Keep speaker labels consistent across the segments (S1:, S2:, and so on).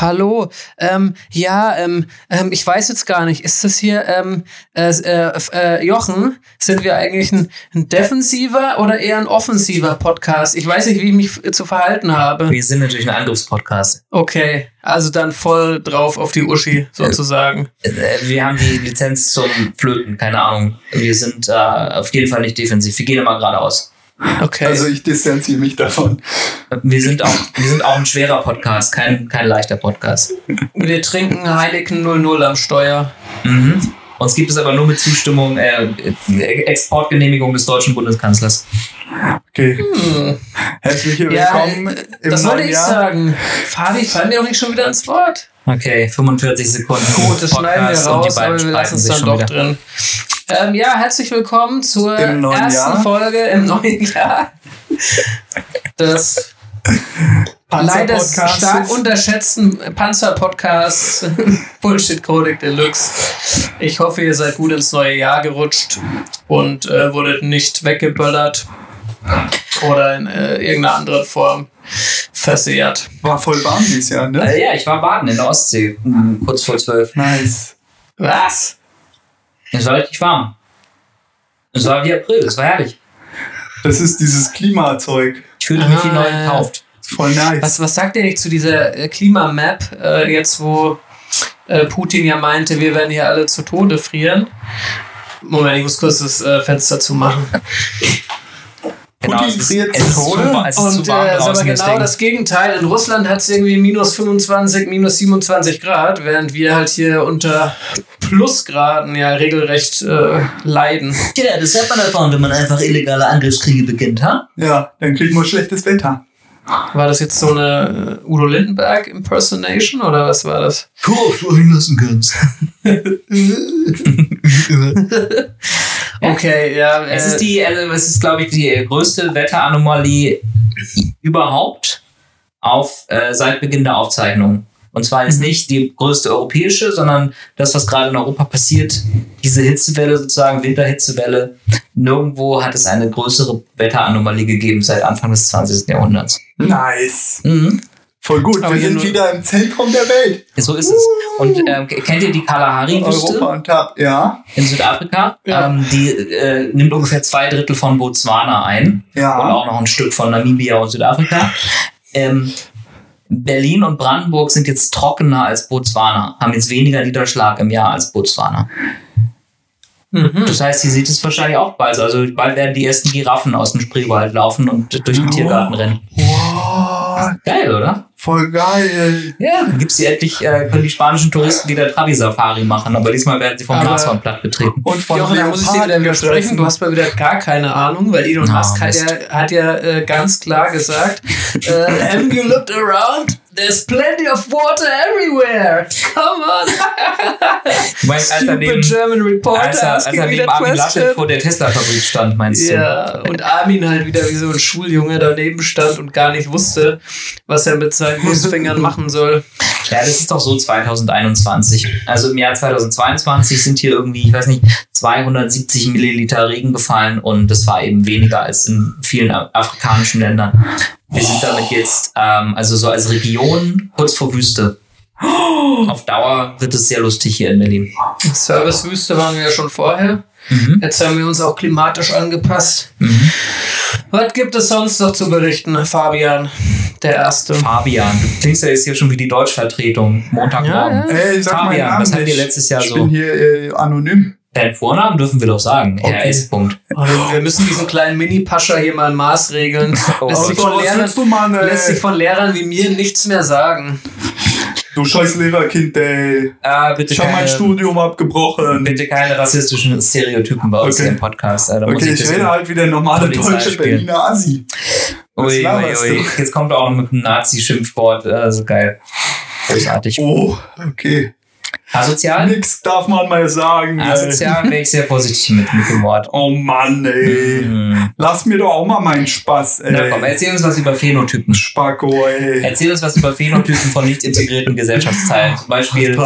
S1: Hallo, ähm, ja, ähm, ähm, ich weiß jetzt gar nicht, ist das hier, ähm, äh, äh, äh, Jochen, sind wir eigentlich ein, ein defensiver oder eher ein offensiver Podcast? Ich weiß nicht, wie ich mich zu verhalten habe.
S2: Wir sind natürlich ein Angriffspodcast.
S1: Okay, also dann voll drauf auf die Uschi sozusagen.
S2: Äh, Wir haben die Lizenz zum Flöten, keine Ahnung. Wir sind äh, auf jeden Fall nicht defensiv. Wir gehen immer geradeaus.
S1: Okay.
S3: Also ich distanziere mich davon.
S2: Wir sind auch, wir sind auch ein schwerer Podcast, kein, kein leichter Podcast.
S1: wir trinken Heineken 00 am Steuer.
S2: Mhm. Uns gibt es aber nur mit Zustimmung, äh, Exportgenehmigung des deutschen Bundeskanzlers.
S3: Okay.
S1: Hm.
S3: Herzlich
S1: Ja,
S3: willkommen
S1: äh,
S3: im
S1: das wollte ich
S3: Jahr.
S1: sagen. Fabi, fallen mir doch nicht schon wieder ins Wort.
S2: Okay, 45 Sekunden.
S1: Gut, das schneiden wir
S2: Podcast und die
S1: raus,
S2: beiden
S1: aber wir lassen es dann
S2: sich
S1: doch
S2: schon wieder.
S1: drin. Ähm, ja, herzlich willkommen zur ersten
S3: Jahr.
S1: Folge im neuen Jahr des leider stark unterschätzten Panzer-Podcasts Bullshit Chronik Deluxe. Ich hoffe, ihr seid gut ins neue Jahr gerutscht und äh, wurdet nicht weggeböllert oder in äh, irgendeiner anderen Form versehrt.
S3: War voll warm dieses Jahr, ne?
S2: Äh, ja, ich war baden in der Ostsee, mhm, kurz vor zwölf.
S3: Nice.
S1: Was?
S2: Es war richtig warm. Es war wie April, es war herrlich.
S3: Das ist dieses Klimazeug.
S2: Ich fühlte mich wie
S1: Ah,
S2: neu
S1: ja.
S2: gekauft.
S3: Ist voll nice.
S1: Was, was sagt ihr nicht zu dieser äh, Klimamap, äh, jetzt wo äh, Putin ja meinte, wir werden hier alle zu Tode frieren? Moment, ich muss kurz das äh, Fenster zumachen.
S3: Putin
S2: es ist-
S3: friert zu Tode?
S2: es ist
S1: Und
S2: zu
S1: äh, aber genau
S2: deswegen-
S1: das Gegenteil. In Russland hat es irgendwie minus 25, minus 27 Grad, während wir halt hier unter Plusgraden ja regelrecht äh, leiden.
S2: Ja, das hat man davon, wenn man einfach illegale Angriffskriege beginnt, ha?
S3: Ja, dann kriegen wir schlechtes Wetter.
S1: War das jetzt so eine äh, Udo Lindenberg Impersonation oder was war das?
S2: Cool, du hinlassen kannst.
S1: Okay, ja. Äh,
S2: Es ist die, also es ist, glaube ich, die größte Wetteranomalie überhaupt auf äh, seit Beginn der Aufzeichnung. Und zwar ist nicht die größte europäische, sondern das, was gerade in Europa passiert, diese Hitzewelle sozusagen, Winterhitzewelle, nirgendwo hat es eine größere Wetteranomalie gegeben seit Anfang des 20. Jahrhunderts.
S3: Nice.
S2: Mhm.
S3: Voll gut.
S1: Aber
S3: wir sind wieder im Zentrum der Welt.
S2: So ist es. Und ähm, kennt ihr die Kalahari-Wüste?
S3: Europa und Tab. Ja.
S2: in Südafrika.
S1: Ja.
S2: Ähm, die äh, nimmt ungefähr zwei Drittel von Botswana ein
S3: Ja.
S2: und auch noch ein Stück von Namibia und Südafrika. Ähm, Berlin und Brandenburg sind jetzt trockener als Botswana, haben jetzt weniger Niederschlag im Jahr als Botswana.
S1: mhm.
S2: Das heißt, hier sieht es wahrscheinlich auch bald. Also bald werden die ersten Giraffen aus dem Spreewald laufen und durch den
S3: Oh.
S2: Tiergarten rennen.
S3: Wow,
S2: Geil, oder?
S3: Voll geil.
S2: Ja, dann gibt's hier endlich, äh, können die spanischen Touristen wieder Trabi-Safari machen, aber diesmal werden sie vom Nashorn platt getreten.
S3: Und von
S1: Jochen, da muss ich dir wieder widersprechen. Du hast mal wieder gar keine Ahnung, weil Elon Musk hat ja, hat ja äh, ganz klar gesagt, äh, have you looked around? There's plenty of water everywhere. Come on.
S2: Meinst, als er neben,
S1: German reporter
S2: als er, als er neben Armin Laschet vor der Tesla-Fabrik stand, meinst du?
S1: Ja, und Armin halt wieder wie so ein Schuljunge daneben stand und gar nicht wusste, was er mit seinen Wurstfingern machen soll.
S2: Ja, das ist doch so 2021. Also im Jahr 2022 sind hier irgendwie, ich weiß nicht, 270 Milliliter Regen gefallen und das war eben weniger als in vielen afrikanischen Ländern. Wir sind damit jetzt, ähm, also so als Region kurz vor Wüste. Auf Dauer wird es sehr lustig hier in Berlin.
S1: Servicewüste waren wir ja schon vorher.
S2: Mhm.
S1: Jetzt haben wir uns auch klimatisch angepasst.
S2: Mhm.
S1: Was gibt es sonst noch zu berichten, Fabian? Der Erste.
S2: Fabian, du klingst ja jetzt hier schon wie die Deutschvertretung. Montagmorgen.
S1: Ja, ja.
S3: Ey,
S2: Fabian, was habt ihr letztes Jahr
S3: ich
S2: so?
S3: bin hier äh, anonym.
S2: Deinen Vornamen dürfen wir doch sagen.
S1: Okay.
S2: RS. Punkt.
S1: Oh, wir- müssen diesen kleinen Mini-Pascha hier mal in Maß regeln.
S2: Oh,
S1: lässt, sich von Lehrern,
S3: du, Mann,
S1: lässt sich von Lehrern wie mir nichts mehr sagen.
S3: Du scheiß Lehrerkind, ey.
S2: Ah, bitte
S3: Ich habe mein Studium abgebrochen.
S2: Bitte keine rassistischen Stereotypen bei uns
S3: Okay.
S2: hier im Podcast. Muss
S3: Okay, ich
S2: bisschen-
S3: rede halt wie der normale
S2: Polizei
S3: deutsche
S2: spielen.
S3: Berliner Assi. Was
S2: Ui, ui, ui. Jetzt kommt er auch noch mit einem Nazi-Schimpfwort. Also geil. Großartig.
S3: Oh, okay.
S2: Asozial?
S3: Nix darf man mal sagen.
S2: Asozial wäre ich sehr vorsichtig mit, mit dem Wort.
S3: Oh Mann, ey.
S2: Hm.
S3: Lass mir doch auch mal meinen Spaß, ey.
S2: Na komm, erzähl uns was über Phänotypen.
S3: Spacko, ey.
S2: Erzähl uns was über Phänotypen von nicht integrierten Gesellschaftsteilen. Zum Beispiel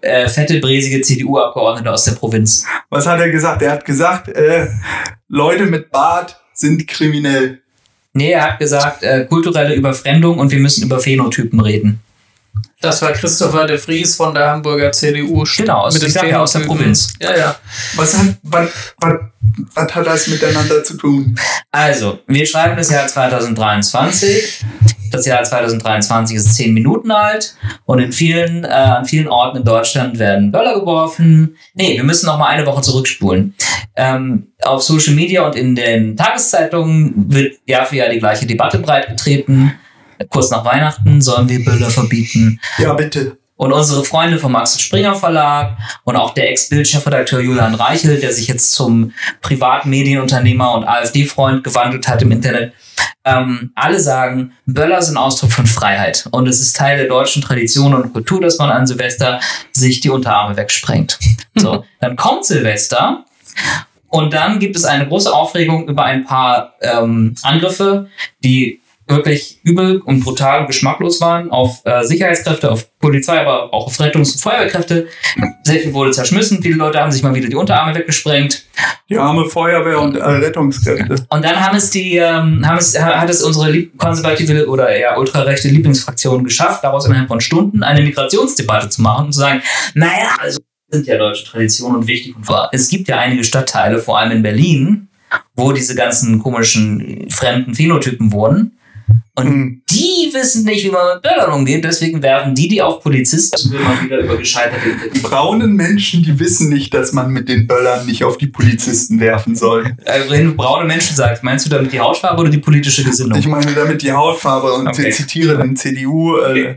S2: äh, fette, bräsige CDU-Abgeordnete aus der Provinz.
S3: Was hat er gesagt? Er hat gesagt, äh, Leute mit Bart sind kriminell.
S2: Nee, er hat gesagt, äh, kulturelle Überfremdung und wir müssen über Phänotypen reden.
S1: Das war Christopher de Vries von der Hamburger CDU.
S2: Genau, aus,
S1: mit
S2: ich ja, aus der. Provinz.
S1: Ja, ja.
S3: Was hat, was, was, was hat das miteinander zu tun?
S2: Also, wir schreiben das Jahr 2023. Das Jahr 2023 ist zehn Minuten alt und in vielen, äh, an vielen Orten in Deutschland werden Böller geworfen. Nee, wir müssen noch mal eine Woche zurückspulen. Ähm, auf Social Media und in den Tageszeitungen wird Jahr für Jahr die gleiche Debatte breitgetreten. Kurz nach Weihnachten sollen wir Böller verbieten.
S3: Ja, bitte.
S2: Und unsere Freunde vom Axel Springer Verlag und auch der Ex-Bild-Chefredakteur Julian Reichel, der sich jetzt zum Privatmedienunternehmer und AfD-Freund gewandelt hat im Internet, ähm, alle sagen, Böller sind Ausdruck von Freiheit. Und es ist Teil der deutschen Tradition und Kultur, dass man an Silvester sich die Unterarme wegsprengt. So, dann kommt Silvester und dann gibt es eine große Aufregung über ein paar ähm, Angriffe, die wirklich übel und brutal und geschmacklos waren auf äh, Sicherheitskräfte, auf Polizei, aber auch auf Rettungs- und Feuerwehrkräfte. Sehr viel wurde zerschmissen. Viele Leute haben sich mal wieder die Unterarme weggesprengt.
S3: Die arme Feuerwehr und äh, Rettungskräfte.
S2: Und dann haben es die, ähm, haben es, hat es unsere konservative oder eher ultrarechte Lieblingsfraktion geschafft, daraus innerhalb von Stunden eine Migrationsdebatte zu machen und zu sagen, naja, also sind ja deutsche Traditionen und wichtig und wahr. Es gibt ja einige Stadtteile, vor allem in Berlin, wo diese ganzen komischen fremden Phänotypen wurden. Und
S3: Hm.
S2: die wissen nicht, wie man mit Böllern umgeht, deswegen werfen die die auf Polizisten immer wieder über gescheiterte.
S3: Braunen Menschen, die wissen nicht, dass man mit den Böllern nicht auf die Polizisten werfen soll.
S2: Äh, wenn du braune Menschen sagst, meinst du damit die Hautfarbe oder die politische Gesinnung?
S3: Ich meine damit die Hautfarbe und
S2: Okay.
S3: ich zitiere den CDU äh,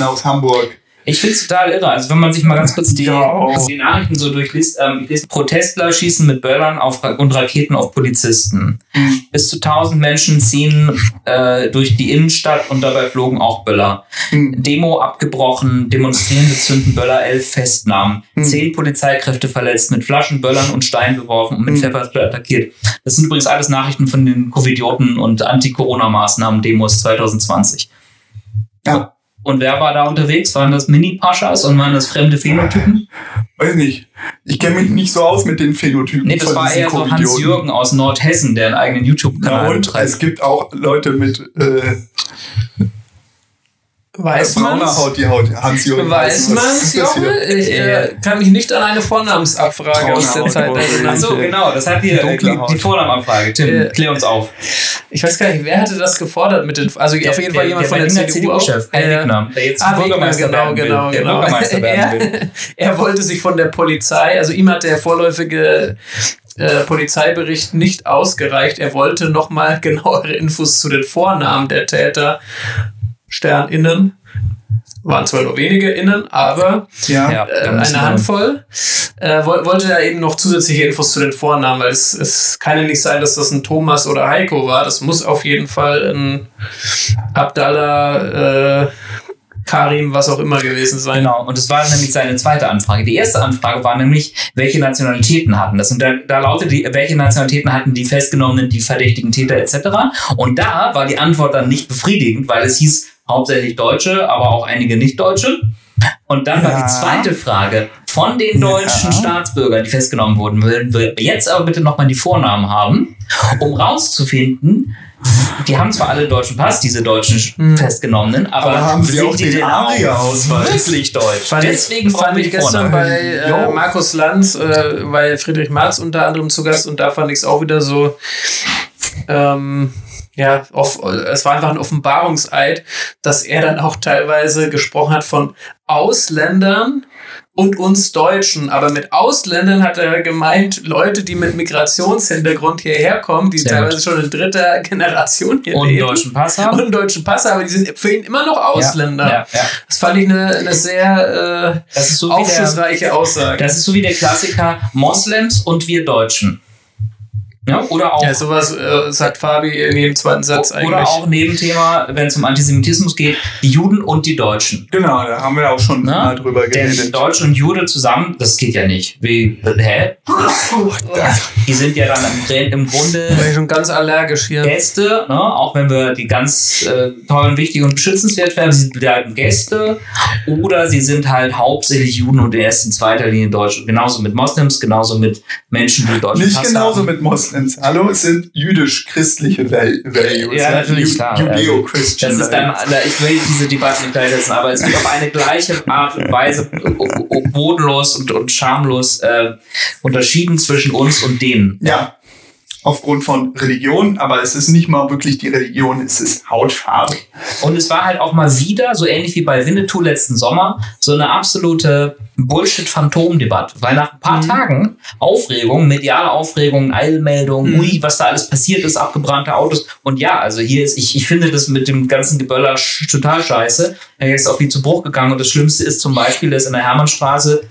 S3: aus Hamburg.
S2: Ich finde es total irre. Also wenn man sich mal ganz kurz die,
S3: Ja, auch.
S2: die Nachrichten so durchliest, ähm, ich lese, Protestler schießen mit Böllern auf, und Raketen auf Polizisten.
S3: Mhm.
S2: Bis zu 1000 Menschen ziehen äh, durch die Innenstadt und dabei flogen auch Böller.
S3: Hm.
S2: Demo abgebrochen, Demonstrierende zünden Böller, elf Festnahmen.
S3: Mhm.
S2: Zehn Polizeikräfte verletzt, mit Flaschen, Böllern und Steinen beworfen und mit
S3: Mhm.
S2: Pfefferspray attackiert. Das sind übrigens alles Nachrichten von den Covidioten und Anti-Corona-Maßnahmen-Demos 2020.
S3: Ja,
S2: Und wer war da unterwegs? Waren das Mini-Paschas und waren das fremde Phänotypen?
S3: weiß nicht. Ich kenne mich nicht so aus mit den Phänotypen.
S2: Nee, das war eher so. Hans-Jürgen aus Nordhessen, der einen eigenen
S3: Na
S2: YouTube-Kanal
S3: und
S2: betreibt.
S3: es gibt auch Leute mit äh,
S1: Weiß
S3: brauner
S1: man's?
S3: Haut, die Haut. Hans-Jürgen.
S1: Weiß Joche?
S3: hier?
S1: Ich äh, kann mich nicht an eine Vornamensabfrage aus der Zeit erinnern.
S2: Ach so, genau, das hat hier äh, die, die Vornamenabfrage. Tim,
S1: Äh,
S2: klär uns auf.
S1: Ich weiß gar nicht, wer hatte das gefordert mit den. Also auf jeden Fall jemand von der CDU.
S2: CDU-Chef,
S1: Äh,
S2: Wegner, der jetzt
S1: Ah, Wegner,
S2: Bürgermeister
S1: genau,
S2: werden will.
S1: genau,
S2: der
S1: genau.
S2: Bürgermeister werden will.
S1: er, er wollte sich von der Polizei, also ihm hat der vorläufige äh, Polizeibericht nicht ausgereicht. Er wollte nochmal genauere Infos zu den Vornamen der Täter. SternInnen. Waren zwar nur wenige innen, aber
S3: Ja.
S1: Äh, eine Handvoll. Äh, woll- wollte er eben noch zusätzliche Infos zu den Vornamen, weil es, es kann ja nicht sein, dass das ein Thomas oder Heiko war. Das muss auf jeden Fall ein Abdallah, äh, Karim, was auch immer gewesen sein.
S2: Genau, und das war nämlich seine zweite Anfrage. Die erste Anfrage war nämlich, welche Nationalitäten hatten das? Und da, da lautet die, welche Nationalitäten hatten die Festgenommenen, die verdächtigen Täter etc. Und da war die Antwort dann nicht befriedigend, weil es hieß hauptsächlich Deutsche, aber auch einige Nicht-Deutsche. Und dann war
S3: Ja.
S2: die zweite Frage von den
S3: Ja.
S2: deutschen Staatsbürgern, die festgenommen wurden, würden wir jetzt aber bitte nochmal die Vornamen haben, um rauszufinden, die haben zwar alle einen deutschen Pass, diese deutschen
S1: Hm.
S2: Festgenommenen, aber,
S3: Aber haben sie
S2: sind
S3: auch
S2: die
S3: den ARIA-Ausweis?
S2: Wirklich deutsch.
S1: Fand
S2: Deswegen
S1: ich, fand ich gestern
S2: Vornamen.
S1: bei äh. Markus Lanz, äh, bei Friedrich Marz unter anderem zu Gast und da fand ich es auch wieder so, ähm, ja, off, es war einfach ein Offenbarungseid, dass er dann auch teilweise gesprochen hat von Ausländern und uns Deutschen. Aber mit Ausländern hat er gemeint, Leute, die mit Migrationshintergrund hierher kommen, die
S2: Sehr
S1: teilweise schon in dritter Generation hier
S2: Und einen
S1: leben.
S2: deutschen Pass
S1: Und
S2: haben.
S1: einen deutschen Pass, aber die sind für ihn immer noch Ausländer.
S2: Ja, ja.
S1: Das fand ich eine, eine sehr äh,
S2: so wie der,
S1: aufschlussreiche Aussage.
S2: das ist so wie der Klassiker Moslems und wir Deutschen. Ja, oder auch
S1: ja, sowas äh, sagt Fabi in jedem zweiten Satz eigentlich.
S2: oder auch Nebenthema, wenn es um Antisemitismus geht, die Juden und die Deutschen.
S3: Genau, da haben wir auch schon
S2: Ne?
S3: mal drüber
S2: Denn
S3: geredet.
S2: Deutsche und Jude zusammen, das geht ja nicht. Wie, hä? Die sind ja dann im, im Grunde
S1: bin ich schon ganz allergisch hier.
S2: Gäste, ne? auch wenn wir die ganz äh, tollen, wichtig und beschützenswert werden, sie bleiben Gäste oder sie sind halt hauptsächlich Juden und in erster und zweiter Linie Deutsche. Genauso mit Moslems, genauso mit Menschen, die Deutsche
S3: Nicht
S2: Pass
S3: genauso
S2: haben.
S3: mit Moslems. Moslems. Hallo, es sind jüdisch-christliche Val- Values.
S2: Ja, natürlich,
S3: Ju-
S2: klar.
S3: Judeo-Christian
S2: Das ist dann, ich will diese Debatte nicht gleichsetzen, aber es wird auf eine gleiche Art und Weise o- o- bodenlos und, und schamlos äh, unterschieden zwischen uns und denen.
S3: Ja, aufgrund von Religion, aber es ist nicht mal wirklich die Religion, es ist Hautfarbe.
S2: Und es war halt auch mal wieder, so ähnlich wie bei Winnetou letzten Sommer, so eine absolute Bullshit-Phantom-Debatte. Weil nach ein paar Tagen Aufregung, mediale Aufregung, Eilmeldungen, ui, was da alles passiert ist, abgebrannte Autos. Und ja, also hier ist, ich, ich finde das mit dem ganzen Geböller total scheiße. Er ist auch viel zu Bruch gegangen. Und das Schlimmste ist zum Beispiel, dass in der Hermannstraße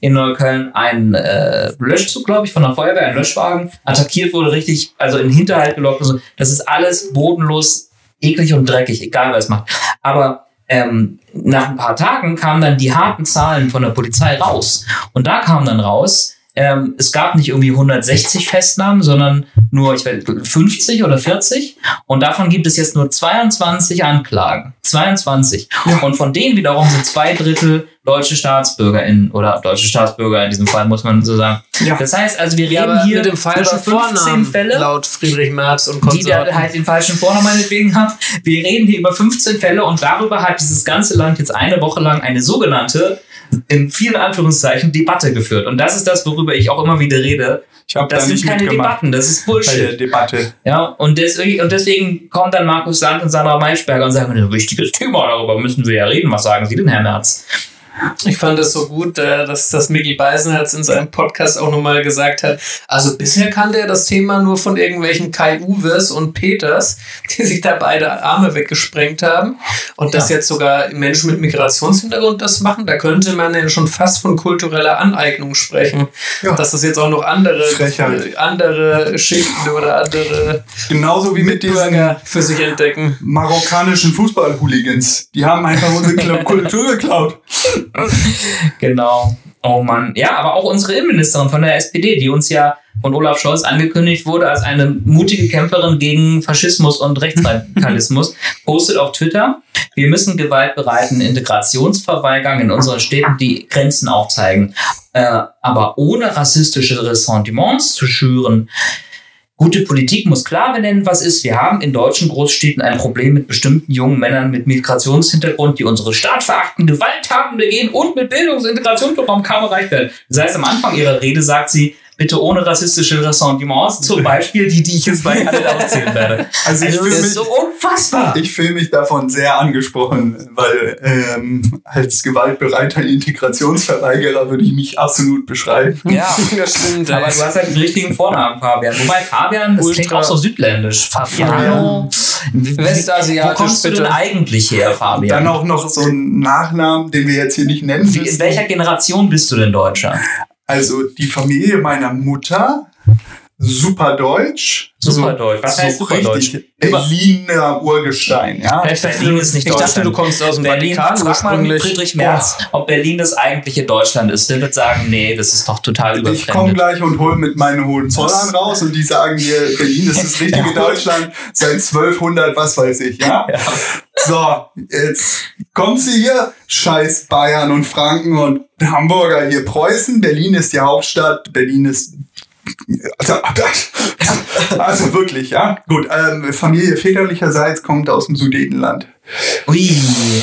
S2: in Neukölln ein äh, Löschzug, glaube ich, von der Feuerwehr, ein Löschwagen, attackiert wurde, richtig, also in den Hinterhalt gelockt. und so. Das ist alles bodenlos, eklig und dreckig, egal wer es macht. Aber ähm, nach ein paar Tagen kamen dann die harten Zahlen von der Polizei raus. Und da kam dann raus, ähm, es gab nicht irgendwie 160 Festnahmen, sondern nur ich weiß, 50 oder 40. Und davon gibt es jetzt nur 22 Anklagen. 22. Und von denen wiederum sind zwei Drittel deutsche StaatsbürgerInnen oder deutsche Staatsbürger in diesem Fall, muss man so sagen.
S3: Ja.
S2: Das heißt also, wir reden hier
S1: mit dem falschen
S2: über 15
S1: Vornamen
S2: Fälle
S1: laut Friedrich Merz und
S2: die da
S1: Konsorten.
S2: halt den falschen Vornamen meinetwegen haben. Wir reden hier über 15 Fälle und darüber hat dieses ganze Land jetzt eine Woche lang eine sogenannte, in vielen Anführungszeichen, Debatte geführt. Und das ist das, worüber ich auch immer wieder rede.
S3: Ich habe da
S2: Das sind
S3: nicht
S2: keine
S3: mitgemacht
S2: Debatten, das ist Bullshit.
S3: Debatte.
S2: Ja, und deswegen, und deswegen kommen dann Markus Sand und Sandra Maischberger und sagen, ein wichtiges Thema, darüber müssen wir ja reden. Was sagen Sie denn, Herr Merz?
S1: Ich fand es so gut, äh, dass, dass Mickey Beisenherz in seinem Podcast auch nochmal gesagt hat, also bisher kannte er das Thema nur von irgendwelchen Kai Uwes und Peters, die sich da beide Arme weggesprengt haben. Und dass jetzt sogar Menschen mit Migrationshintergrund das machen, da könnte man ja schon fast von kultureller Aneignung sprechen.
S3: Ja.
S1: Dass das jetzt auch noch andere,
S3: Frechheit.
S1: andere Schichten oder andere
S3: Genauso wie mit diesen
S1: Bürger für sich entdecken.
S3: marokkanischen Fußball-Hooligans. Die haben einfach unsere Kultur geklaut.
S2: Genau. Oh Mann. Ja, aber auch unsere Innenministerin von der SPD, die uns ja von Olaf Scholz angekündigt wurde als eine mutige Kämpferin gegen Faschismus und Rechtsradikalismus, postet auf Twitter, wir müssen gewaltbereiten Integrationsverweigern in unseren Städten die Grenzen aufzeigen. Äh, aber ohne rassistische Ressentiments zu schüren. Gute Politik muss klar benennen, was ist. Wir haben in deutschen Großstädten ein Problem mit bestimmten jungen Männern mit Migrationshintergrund, die unsere Staat verachten, Gewalttaten begehen und mit Bildungs- und Integrationsprogramm kaum erreicht werden. Das heißt, am Anfang ihrer Rede sagt sie, bitte ohne rassistische Ressentiments, zum Beispiel die, die ich jetzt gleich alle aufzählen werde.
S3: Also ich
S2: Also,
S3: fühle
S2: das
S3: mich,
S2: ist so unfassbar.
S3: ich fühl mich davon sehr angesprochen, weil ähm, als gewaltbereiter Integrationsverweigerer würde ich mich absolut beschreiben.
S2: Ja,
S1: Das stimmt.
S2: aber du hast halt den richtigen Vornamen, Fabian. Wobei Fabian, das klingt
S1: Ultra-
S2: auch so südländisch. Fabiano.
S1: Westasiatisch,
S2: Wo kommst du
S1: bitte.
S2: denn eigentlich her, Fabian?
S3: Dann auch noch so ein Nachnamen, den wir jetzt hier nicht nennen
S2: Wie, in welcher Generation bist du denn Deutscher?
S3: Also die Familie meiner Mutter, super deutsch.
S2: Superdeutsch. Was
S3: so
S2: heißt Superdeutsch?
S3: richtig Berliner Urgestein, ja.
S1: Ich dachte,
S2: Berlin
S1: du-
S2: ist nicht
S1: ich dachte,
S2: Deutschland.
S1: du kommst aus dem
S2: Berlin,
S1: Vatikan
S2: frag mal
S1: ursprünglich.
S2: Friedrich Merz, ob Berlin das eigentliche Deutschland ist. Der wird sagen, nee, das ist doch total
S3: Ich komme
S2: überfremdet.
S3: gleich und hol mit meinen Hohenzollern raus und die sagen dir, Berlin ist das richtige Deutschland seit 1200, was weiß ich, ja?
S2: Ja.
S3: So, jetzt kommt sie hier, scheiß Bayern und Franken und Hamburger hier Preußen, Berlin ist die Hauptstadt, Berlin ist also, also wirklich, ja. Gut, ähm, Familie väterlicherseits kommt aus dem Sudetenland.
S2: Ui,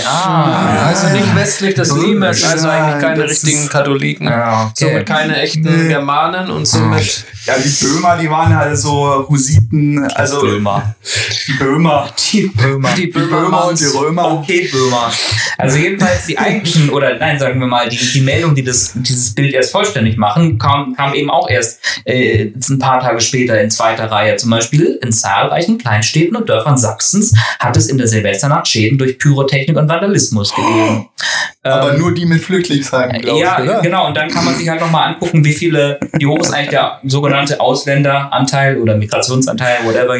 S2: ah.
S1: Also nicht westlich des Limers, also eigentlich keine richtigen
S3: ist-
S1: Katholiken.
S2: Ja, okay.
S1: Somit keine echten
S3: Nee.
S1: Germanen und somit.
S3: Ja, die Böhmer, die waren halt so Husiten, also
S2: Böhmer.
S3: die Böhmer.
S2: Die Böhmer.
S1: Die
S3: Die Böhmer und die Römer.
S2: Okay, Böhmer. Also jedenfalls die eigentlichen, oder nein, sagen wir mal, die, die Meldung, die das, dieses Bild erst vollständig machen, kam, kam eben auch erst äh, ein paar Tage später in zweiter Reihe. Zum Beispiel in zahlreichen Kleinstädten und Dörfern Sachsens hat es in der Silvesternacht Schäden durch Pyrotechnik und Vandalismus gegeben.
S3: Aber
S2: Ähm,
S3: nur die mit Flüchtlingsheimen, glaube
S2: ja,
S3: ich, oder?
S2: genau. Und dann kann man sich halt nochmal angucken, wie viele, wie hoch ist eigentlich der sogenannte Ausländeranteil oder Migrationsanteil, whatever,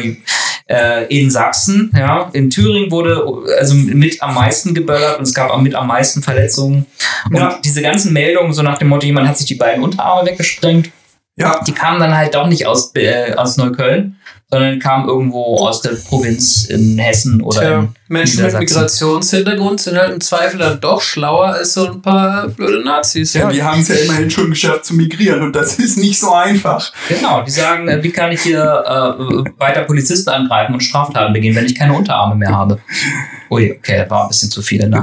S2: äh, in Sachsen. Ja, in Thüringen wurde also mit am meisten geböllert und es gab auch mit am meisten Verletzungen. Und
S3: Ja.
S2: diese ganzen Meldungen, so nach dem Motto, jemand hat sich die beiden Unterarme weggesprengt,
S3: Ja,
S2: die kamen dann halt auch nicht aus, äh, aus Neukölln, sondern kam irgendwo aus der Provinz in Hessen oder
S1: Tja,
S2: in
S1: Menschen mit. Migrationshintergrund sind halt im Zweifel dann doch schlauer als so ein paar blöde Nazis.
S3: Ja, wir haben es ja immerhin schon geschafft zu migrieren und das ist nicht so einfach.
S2: Genau, die sagen, äh, wie kann ich hier äh, weiter Polizisten angreifen und Straftaten begehen, wenn ich keine Unterarme mehr habe? Ui, okay, war ein bisschen zu viel, ne?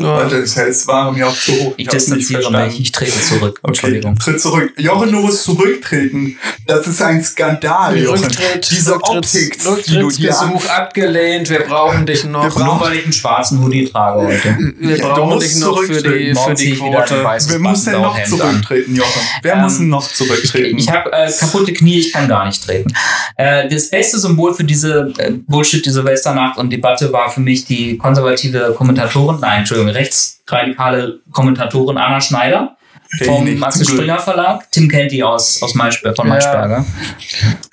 S1: Ja.
S3: Das heißt, war mir auch zu hoch.
S2: Ich
S3: nicht
S2: distanziere mich, ich trete zurück.
S3: Okay,
S2: Entschuldigung.
S3: tritt zurück. Jochen, du musst zurücktreten. Das ist ein Skandal, Jochen.
S1: Rücktritt,
S3: Diese Optik, die du hier an...
S1: abgelehnt. Wir brauchen dich noch.
S3: Wir
S2: Nur weil ich einen schwarzen Hoodie trage heute.
S1: Wir
S3: Ja,
S1: brauchen dich noch für die,
S3: zurücktreten.
S1: für die
S2: ich
S1: Quote.
S3: Wer muss denn noch
S2: Button-Down-Hemd an.
S3: zurücktreten, Jochen? Wer
S2: Ähm,
S3: muss denn noch zurücktreten?
S2: Ich habe äh, kaputte Knie, ich kann gar nicht treten. Äh, das beste Symbol für diese äh, Bullshit, die Silvesternacht und Debatte war für mich die konservative Kommentatorin, nein, Entschuldigung, rechtsradikale Kommentatorin Anna Schneider vom Axel. Springer Verlag. Tim kennt die aus, aus Maischberg, von
S1: Ja.
S2: Maischberger.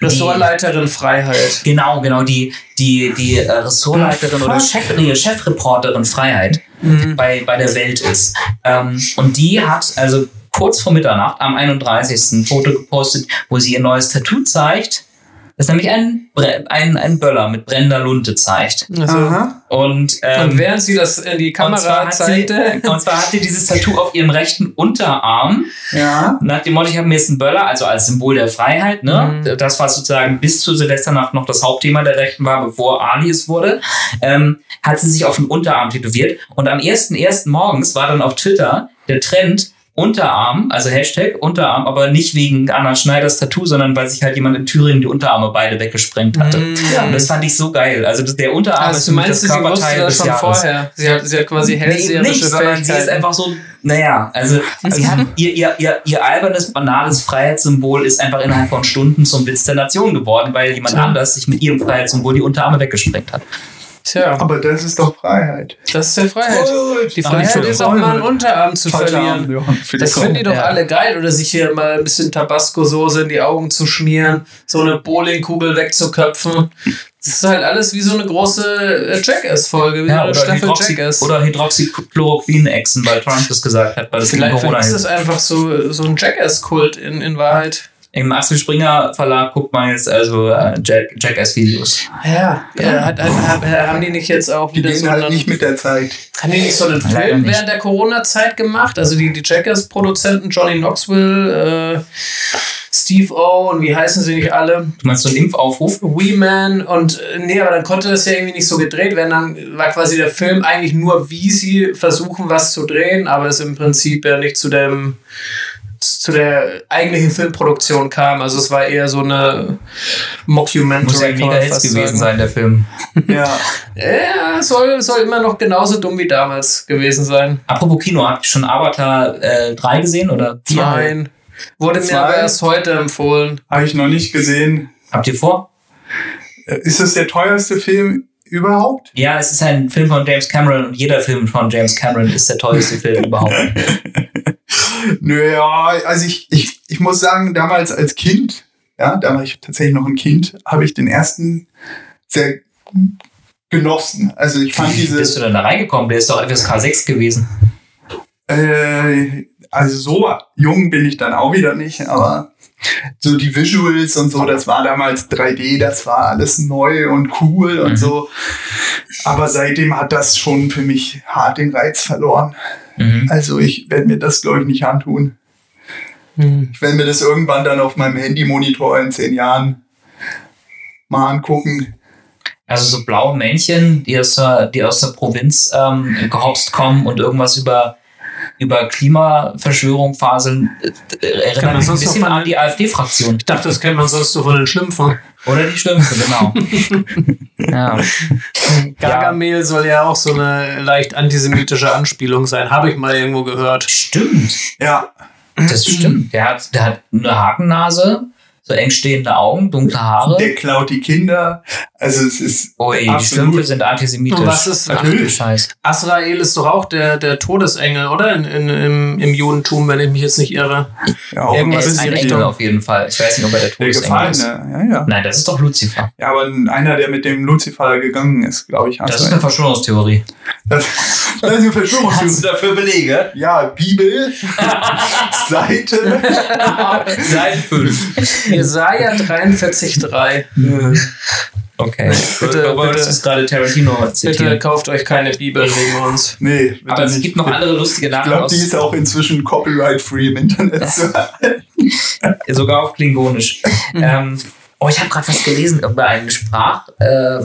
S1: Ressortleiterin Freiheit.
S2: Genau, genau, die, die, die äh, Ressortleiterin
S3: Ah,
S2: oder. Chef, nee, Chefreporterin Freiheit
S1: Mhm.
S2: bei, bei der Welt ist. Ähm, und die hat also kurz vor Mitternacht am 31. ein Foto gepostet, wo sie ihr neues Tattoo zeigt. Das nämlich ein, ein, ein Böller mit brennender Lunte zeigt.
S1: Also,
S3: Aha.
S2: Und, ähm,
S1: und während sie das in die
S2: und zwar,
S1: Kamera
S2: hat sie,
S1: zeigte,
S2: und zwar hat sie dieses Tattoo auf ihrem rechten Unterarm.
S3: Ja.
S2: Nach dem Motto, ich habe mir jetzt einen Böller, also als Symbol der Freiheit, ne?
S1: Mhm.
S2: Das war sozusagen bis zur Silvesternacht noch das Hauptthema der Rechten war, bevor Ali es wurde, ähm, hat sie sich auf den Unterarm tätowiert. Und am 1.1. morgens war dann auf Twitter der Trend Unterarm, also Hashtag Unterarm, aber nicht wegen Anna Schneiders Tattoo, sondern weil sich halt jemand in Thüringen die Unterarme beide weggesprengt hatte.
S1: Mhm.
S2: Und das fand ich so geil. Also der Unterarm ist
S1: also
S2: für mich
S1: meinst
S2: das
S1: du, sie wusste
S2: Körperteil
S1: das
S2: des
S1: schon
S2: Jahres.
S1: vorher? Sie hat, sie hat quasi
S2: Nee,
S1: hellseherische
S2: nicht, sondern sie ist einfach so, naja, also sie hat ihr, ihr, ihr, ihr albernes, banales Freiheitssymbol ist einfach innerhalb von Stunden zum Witz der Nation geworden, weil jemand
S1: Tja.
S2: anders sich mit ihrem Freiheitssymbol die Unterarme weggesprengt hat.
S1: Tja,
S3: Aber das ist doch Freiheit.
S1: das ist ja Freiheit. Die
S2: Ach,
S1: Freiheit ist auch mal einen Unterarm zu verlieren.
S3: Arm, die
S1: Das finden die doch
S2: Ja.
S1: alle geil. Oder sich hier mal ein bisschen Tabasco-Soße in die Augen zu schmieren, so eine Bowlingkugel wegzuköpfen. Das ist halt alles wie so eine große äh, Jackass-Folge, wie so eine Staffel
S2: Hydroxy,
S1: Jackass.
S2: oder Hydroxychloroquin-Exen, weil Trump das gesagt hat, weil das
S1: vielleicht, ist das einfach so, so ein Jackass-Kult in, in Wahrheit.
S2: Im Axel Springer Verlag guckt man jetzt also äh, Jack, Jackass-Videos.
S1: Ja, ja hat, hat, hat, haben die nicht jetzt auch
S3: Die
S1: wieder
S3: gehen
S1: so
S3: halt
S1: einen,
S3: nicht mit der Zeit.
S1: haben die nicht so einen
S2: Leider
S1: Film
S2: nicht.
S1: während der Corona-Zeit gemacht? Also die, die Jackass-Produzenten Johnny Knoxville, äh, Steve O und wie heißen sie nicht alle?
S2: Du meinst so einen Impfaufruf?
S1: Wee Man und äh, nee, aber dann konnte das ja irgendwie nicht so gedreht werden. Dann war quasi der Film eigentlich nur, wie sie versuchen, was zu drehen, aber es im Prinzip ja nicht zu dem zu der eigentlichen Filmproduktion kam. Also es war eher so eine Mockumentary.
S2: Muss ja mega Hits
S1: fast
S2: gewesen
S1: sagen.
S2: sein, der Film.
S3: Ja.
S1: Ja, soll, soll immer noch genauso dumm wie damals gewesen sein.
S2: Apropos Kino, habt ihr schon Avatar äh, 3 gesehen oder 4?
S1: Nein. Wurde mir
S3: Zwei.
S1: aber erst heute empfohlen.
S3: Habe ich noch nicht gesehen.
S2: Habt ihr vor?
S3: Äh, Ist es der teuerste Film überhaupt?
S2: Ja, es ist ein Film von James Cameron und jeder Film von James Cameron ist der teuerste Film überhaupt.
S3: Naja, also ich, ich, ich muss sagen, damals als Kind, ja, da war ich tatsächlich noch ein Kind, habe ich den ersten sehr genossen. Also ich fand
S2: Wie bist
S3: diese,
S2: du denn da reingekommen? Der ist doch FSK 6 gewesen.
S3: äh, also so jung bin ich dann auch wieder nicht, aber so die Visuals und so, das war damals 3D, das war alles neu und cool und
S2: Mhm.
S3: so. Aber seitdem hat das schon für mich hart den Reiz verloren.
S2: Mhm.
S3: Also ich werde mir das, glaube ich, nicht antun. Ich werde mir das irgendwann dann auf meinem Handymonitor in zehn Jahren mal angucken.
S2: Also so blaue Männchen, die aus der, die aus der Provinz ähm, gehopst kommen und irgendwas über, über Klimaverschwörung faseln, äh,
S1: Kann
S2: erinnert
S1: man
S2: mich ein
S1: sonst noch
S2: bisschen an die AfD-Fraktion.
S1: Ich dachte, das kennt man sonst so von den Schlümpfen.
S2: Oder die Schlümpfe, genau. ja.
S1: Gargamel soll ja auch so eine leicht antisemitische Anspielung sein. Habe ich mal irgendwo gehört.
S2: Stimmt.
S3: Ja,
S2: Das stimmt. Der hat, der hat eine Hakennase, so eng stehende Augen, dunkle Haare.
S3: der klaut die Kinder. Also es ist
S2: Oh ey, die. Schlümpfe sind antisemitisch.
S1: Und was ist-
S2: Ach du Scheiß.
S1: Asrael ist doch auch der, der Todesengel, oder? In, in, im, Im Judentum, wenn ich mich jetzt nicht irre.
S3: ja auch
S2: Er
S1: Irgendwas
S2: ist ein. Engel auf jeden Fall. Ich weiß nicht, ob er der
S3: der
S2: Todesengel ist.
S3: Gefallene. Ja, ja.
S2: Nein, das ist doch Lucifer.
S3: Ja, aber einer, der mit dem Lucifer gegangen ist, glaube ich.
S2: Das ist eine Verschwörungstheorie.
S3: das, das ist eine Verschwörungstheorie.
S2: dafür Belege?
S3: Ja, Bibel, Seite.
S2: Seite 5.
S1: Jesaja 43,3.
S2: Okay.
S1: Bitte,
S2: Aber
S1: bitte.
S2: das ist gerade Tarantino
S1: Bitte kauft euch keine Bibel wegen uns.
S3: Nee, bitte
S2: Aber es
S3: nicht.
S2: gibt noch andere lustige
S3: Ich
S2: Nachrichten
S3: glaube, die ist auch inzwischen copyright-free im Internet.
S2: sogar auf Klingonisch. ähm, oh, ich habe gerade was gelesen über einen Sprach, äh,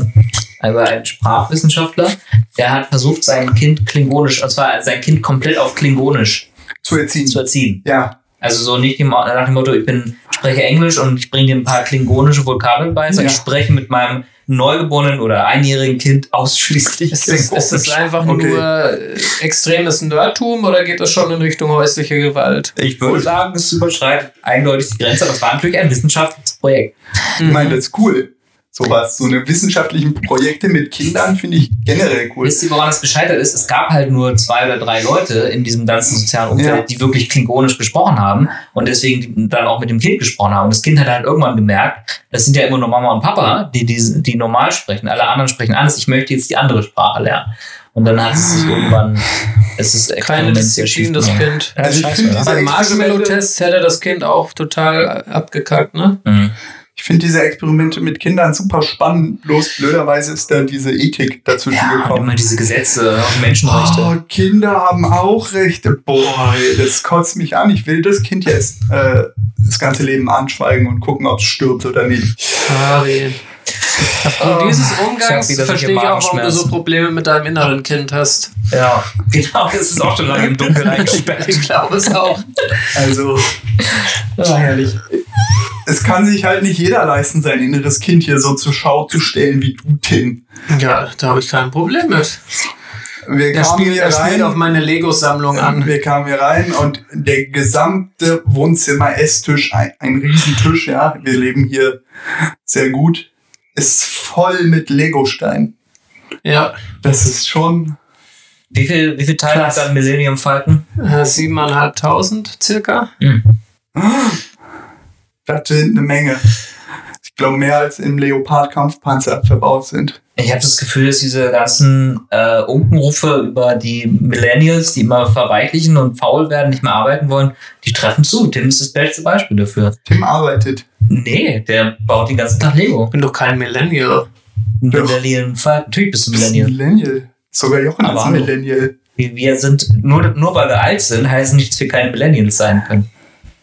S2: über einen Sprachwissenschaftler, der hat versucht, sein Kind Klingonisch, und zwar sein Kind komplett auf Klingonisch
S3: Zu erziehen.
S2: zu erziehen.
S3: Ja.
S2: Also so nicht nach dem Motto, ich bin, spreche Englisch und ich bringe dir ein paar klingonische Vokabeln bei, sondern
S3: Ja.
S2: ich spreche mit meinem neugeborenen oder einjährigen Kind ausschließlich
S1: Ist das, ist das einfach
S3: Okay.
S1: nur äh, extremes Nerdtum oder geht das schon in Richtung häusliche Gewalt?
S2: Ich würde sagen, es überschreitet eindeutig die Grenze, aber es war natürlich ein wissenschaftliches Projekt.
S3: Ich meine, das ist cool. Sowas. So eine wissenschaftlichen Projekte mit Kindern finde ich generell cool.
S2: Wisst ihr, woran das gescheitert ist? Es gab halt nur zwei oder drei Leute in diesem ganzen sozialen Umfeld,
S3: Ja.
S2: die wirklich klingonisch gesprochen haben und deswegen dann auch mit dem Kind gesprochen haben. Und das Kind hat halt irgendwann gemerkt, das sind ja immer nur Mama und Papa, die, die, die normal sprechen. Alle anderen sprechen anders. Ich möchte jetzt die andere Sprache lernen. Und dann hat es sich irgendwann, es ist
S1: Keine Disziplin, das. Kind.
S3: Also ich
S2: scheiße,
S3: finde
S1: Beim Marshmallow-Test hätte das Kind auch total abgekackt, ne?
S2: Mhm.
S3: Ich finde diese Experimente mit Kindern super spannend. Bloß blöderweise ist da diese Ethik dazwischen
S2: Ja,
S3: gekommen.
S2: immer diese Gesetze und Menschenrechte.
S3: Oh, Kinder haben auch Rechte. Boah, das kotzt mich an. Ich will das Kind jetzt äh, das ganze Leben anschweigen und gucken, ob es stirbt oder nicht.
S1: Sorry. Aufgrund
S3: Oh,
S1: dieses
S2: ich hab
S1: Umgangs
S2: solche
S1: verstehe ich auch, warum du so. Probleme mit deinem inneren Kind hast.
S2: Ja, genau, das ist auch schon lange im Dunkeln eingesperrt.
S1: Ich glaube es auch.
S3: Also,
S2: Ja, herrlich.
S3: Es kann sich halt nicht jeder leisten, sein inneres Kind hier so zur Schau zu stellen wie du, Tim.
S1: Ja, da habe ich kein Problem mit.
S3: Wir
S1: Er
S3: kamen
S1: spielt,
S3: hier
S1: er spielt
S3: rein.
S1: auf meine Lego-Sammlung an.
S3: Wir kamen hier rein und der gesamte Wohnzimmer-Esstisch, ein, ein Riesentisch, ja, wir leben hier sehr gut, ist voll mit Legosteinen.
S1: Ja,
S3: Das ist schon.
S2: Wie viel, wie viel Teile hat dann Millennium Falcon?
S1: äh, 7.500 circa.
S3: Das sind eine Menge. Ich glaube, mehr als im Leopard-Kampfpanzer verbaut sind.
S2: Ich habe das Gefühl, dass diese ganzen äh, Unkenrufe über die Millennials, die immer verweichlichen und faul werden, nicht mehr arbeiten wollen, die treffen zu. Tim ist das beste Beispiel dafür.
S3: Tim arbeitet.
S2: Nee, der baut den ganzen Tag Lego.
S1: Ich bin doch kein Millennial.
S2: Millennial. Natürlich bist du Millennial.
S3: Millennial. Sogar Jochen
S2: Aber
S3: ist. Millennial.
S2: Wir, wir sind, nur, nur weil wir alt sind, heißt nicht, dass wir keine Millennials sein können.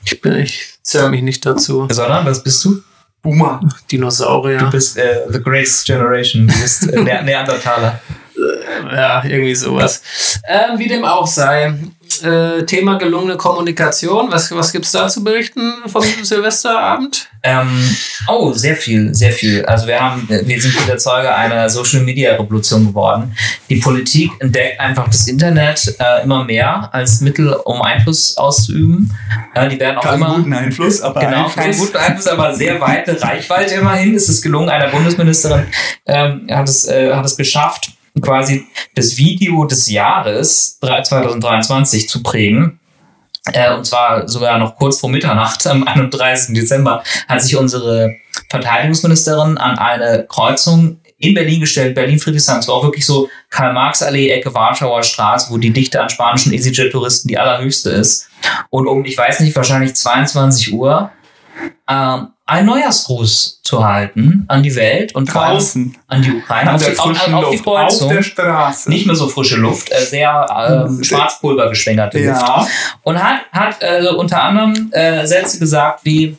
S1: Ich, bin, ich zähle mich nicht dazu.
S2: Sondern, was bist du?
S3: Boomer.
S1: Dinosaurier.
S2: Du bist äh, the greatest generation. Du bist äh, ne Neandertaler.
S1: Ja, irgendwie sowas. Ähm, wie dem auch sei. Äh, Thema gelungene Kommunikation. Was, was gibt es da zu berichten vom Silvesterabend?
S2: Ähm, oh, sehr viel, sehr viel. Also wir haben, wir sind wieder Zeuge einer Social Media Revolution geworden. Die Politik entdeckt einfach das Internet äh, immer mehr als Mittel, um Einfluss auszuüben. Äh, die werden auch
S3: Keinen
S2: immer
S3: guten Einfluss, aber
S2: Genau,
S3: Einfluss.
S2: kein guten Einfluss, aber sehr weite Reichweite immerhin. Es ist gelungen, einer Bundesministerin ähm, hat, es, äh, hat es geschafft, quasi das Video des Jahres 2023 zu prägen. Äh, und zwar sogar noch kurz vor Mitternacht, am 31. Dezember, hat sich unsere Verteidigungsministerin an eine Kreuzung in Berlin gestellt, Berlin-Friedrichshain. Es war auch wirklich so Karl-Marx-Allee, Ecke Warschauer Straße, wo die Dichte an spanischen EasyJet-Touristen die allerhöchste ist. Und um, ich weiß nicht, wahrscheinlich 22 Uhr, ähm, einen Neujahrsgruß zu halten an die Welt und vor allem
S3: draußen.
S2: an die Ukraine,
S3: An
S2: auf,
S3: der
S2: die, auf, auf die
S3: Luft. Auf
S2: Kreuzung.
S3: der Straße.
S2: Nicht mehr so frische Luft, äh, sehr ähm, Schwarzpulver geschwängerte Luft.
S3: ja.
S2: Und hat, hat äh, unter anderem äh, Sätze gesagt wie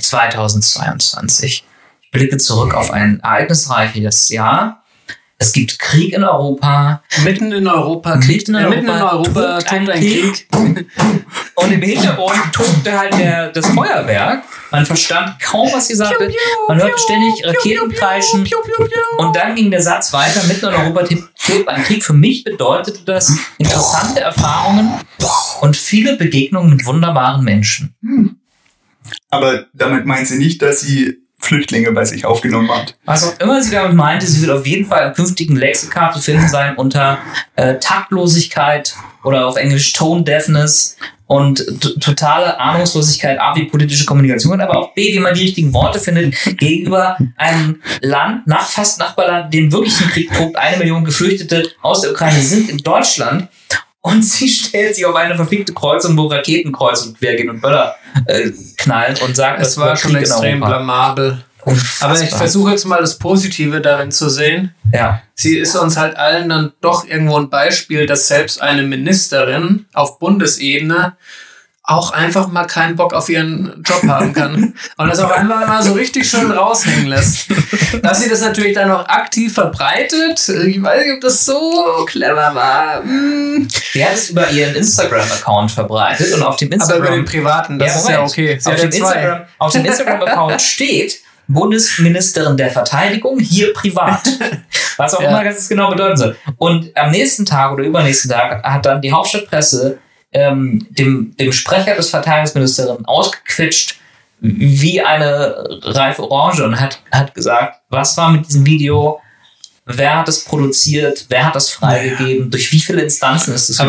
S2: 2022. Ich blicke zurück auf ein ereignisreiches Jahr. Es gibt Krieg in Europa
S1: Mitten in Europa, Krieg,
S2: Mitten in
S1: äh, mitten in
S2: Europa
S1: Europa
S2: tobt ein
S1: tobt ein
S2: Krieg.
S1: Krieg.
S2: und im Hintergrund tobte halt der, das Feuerwerk. Man verstand kaum, was gesagt wird. Man hörte ständig Raketen kreischen. Und dann ging der Satz weiter, mitten in Europa tobt ein Krieg. Für mich bedeutete das interessante Erfahrungen und viele Begegnungen mit wunderbaren Menschen.
S3: Aber damit meint sie nicht, dass sie Flüchtlinge bei sich aufgenommen hat.
S2: Was auch immer sie damit meinte, sie wird auf jeden Fall im künftigen Lexika zu finden sein unter äh, Taktlosigkeit oder auf Englisch Tone Deafness und totale Ahnungslosigkeit, A, wie politische Kommunikation, aber auch B, wie man die richtigen Worte findet gegenüber einem Land, nach, fast Nachbarland, dem wirklich ein Krieg tobt, eine Million Geflüchtete aus der Ukraine sind in Deutschland und sie stellt sich auf eine verfickte Kreuzung, wo Raketen kreuz und quer gehen und Böller äh, knallen und sagt,
S1: Es war schon extrem blamabel. Aber ich versuche jetzt mal das Positive darin zu sehen.
S2: Ja.
S1: Sie ist uns halt allen dann doch irgendwo ein Beispiel, dass selbst eine Ministerin auf Bundesebene auch einfach mal keinen Bock auf ihren Job haben kann. Und das auch einfach mal so richtig schön raushängen lässt. Dass sie das natürlich dann auch aktiv verbreitet, ich weiß nicht, ob das so clever war. Hm.
S2: Die hat es über ihren Instagram-Account verbreitet und auf dem
S1: Aber
S2: Instagram...
S1: über den privaten, das
S2: Ja,
S1: ist ja okay. Sie
S2: auf, dem. Instagram, auf dem Instagram-Account steht Bundesministerin der Verteidigung, hier privat. Was auch
S1: Ja.
S2: immer das genau bedeuten soll. Und am nächsten Tag oder übernächsten Tag hat dann die Hauptstadtpresse ähm, dem, dem Sprecher des Verteidigungsministerin ausgequetscht wie eine reife Orange und hat, hat gesagt, was war mit diesem Video, wer hat es produziert, wer hat das freigegeben, durch wie viele Instanzen ist es.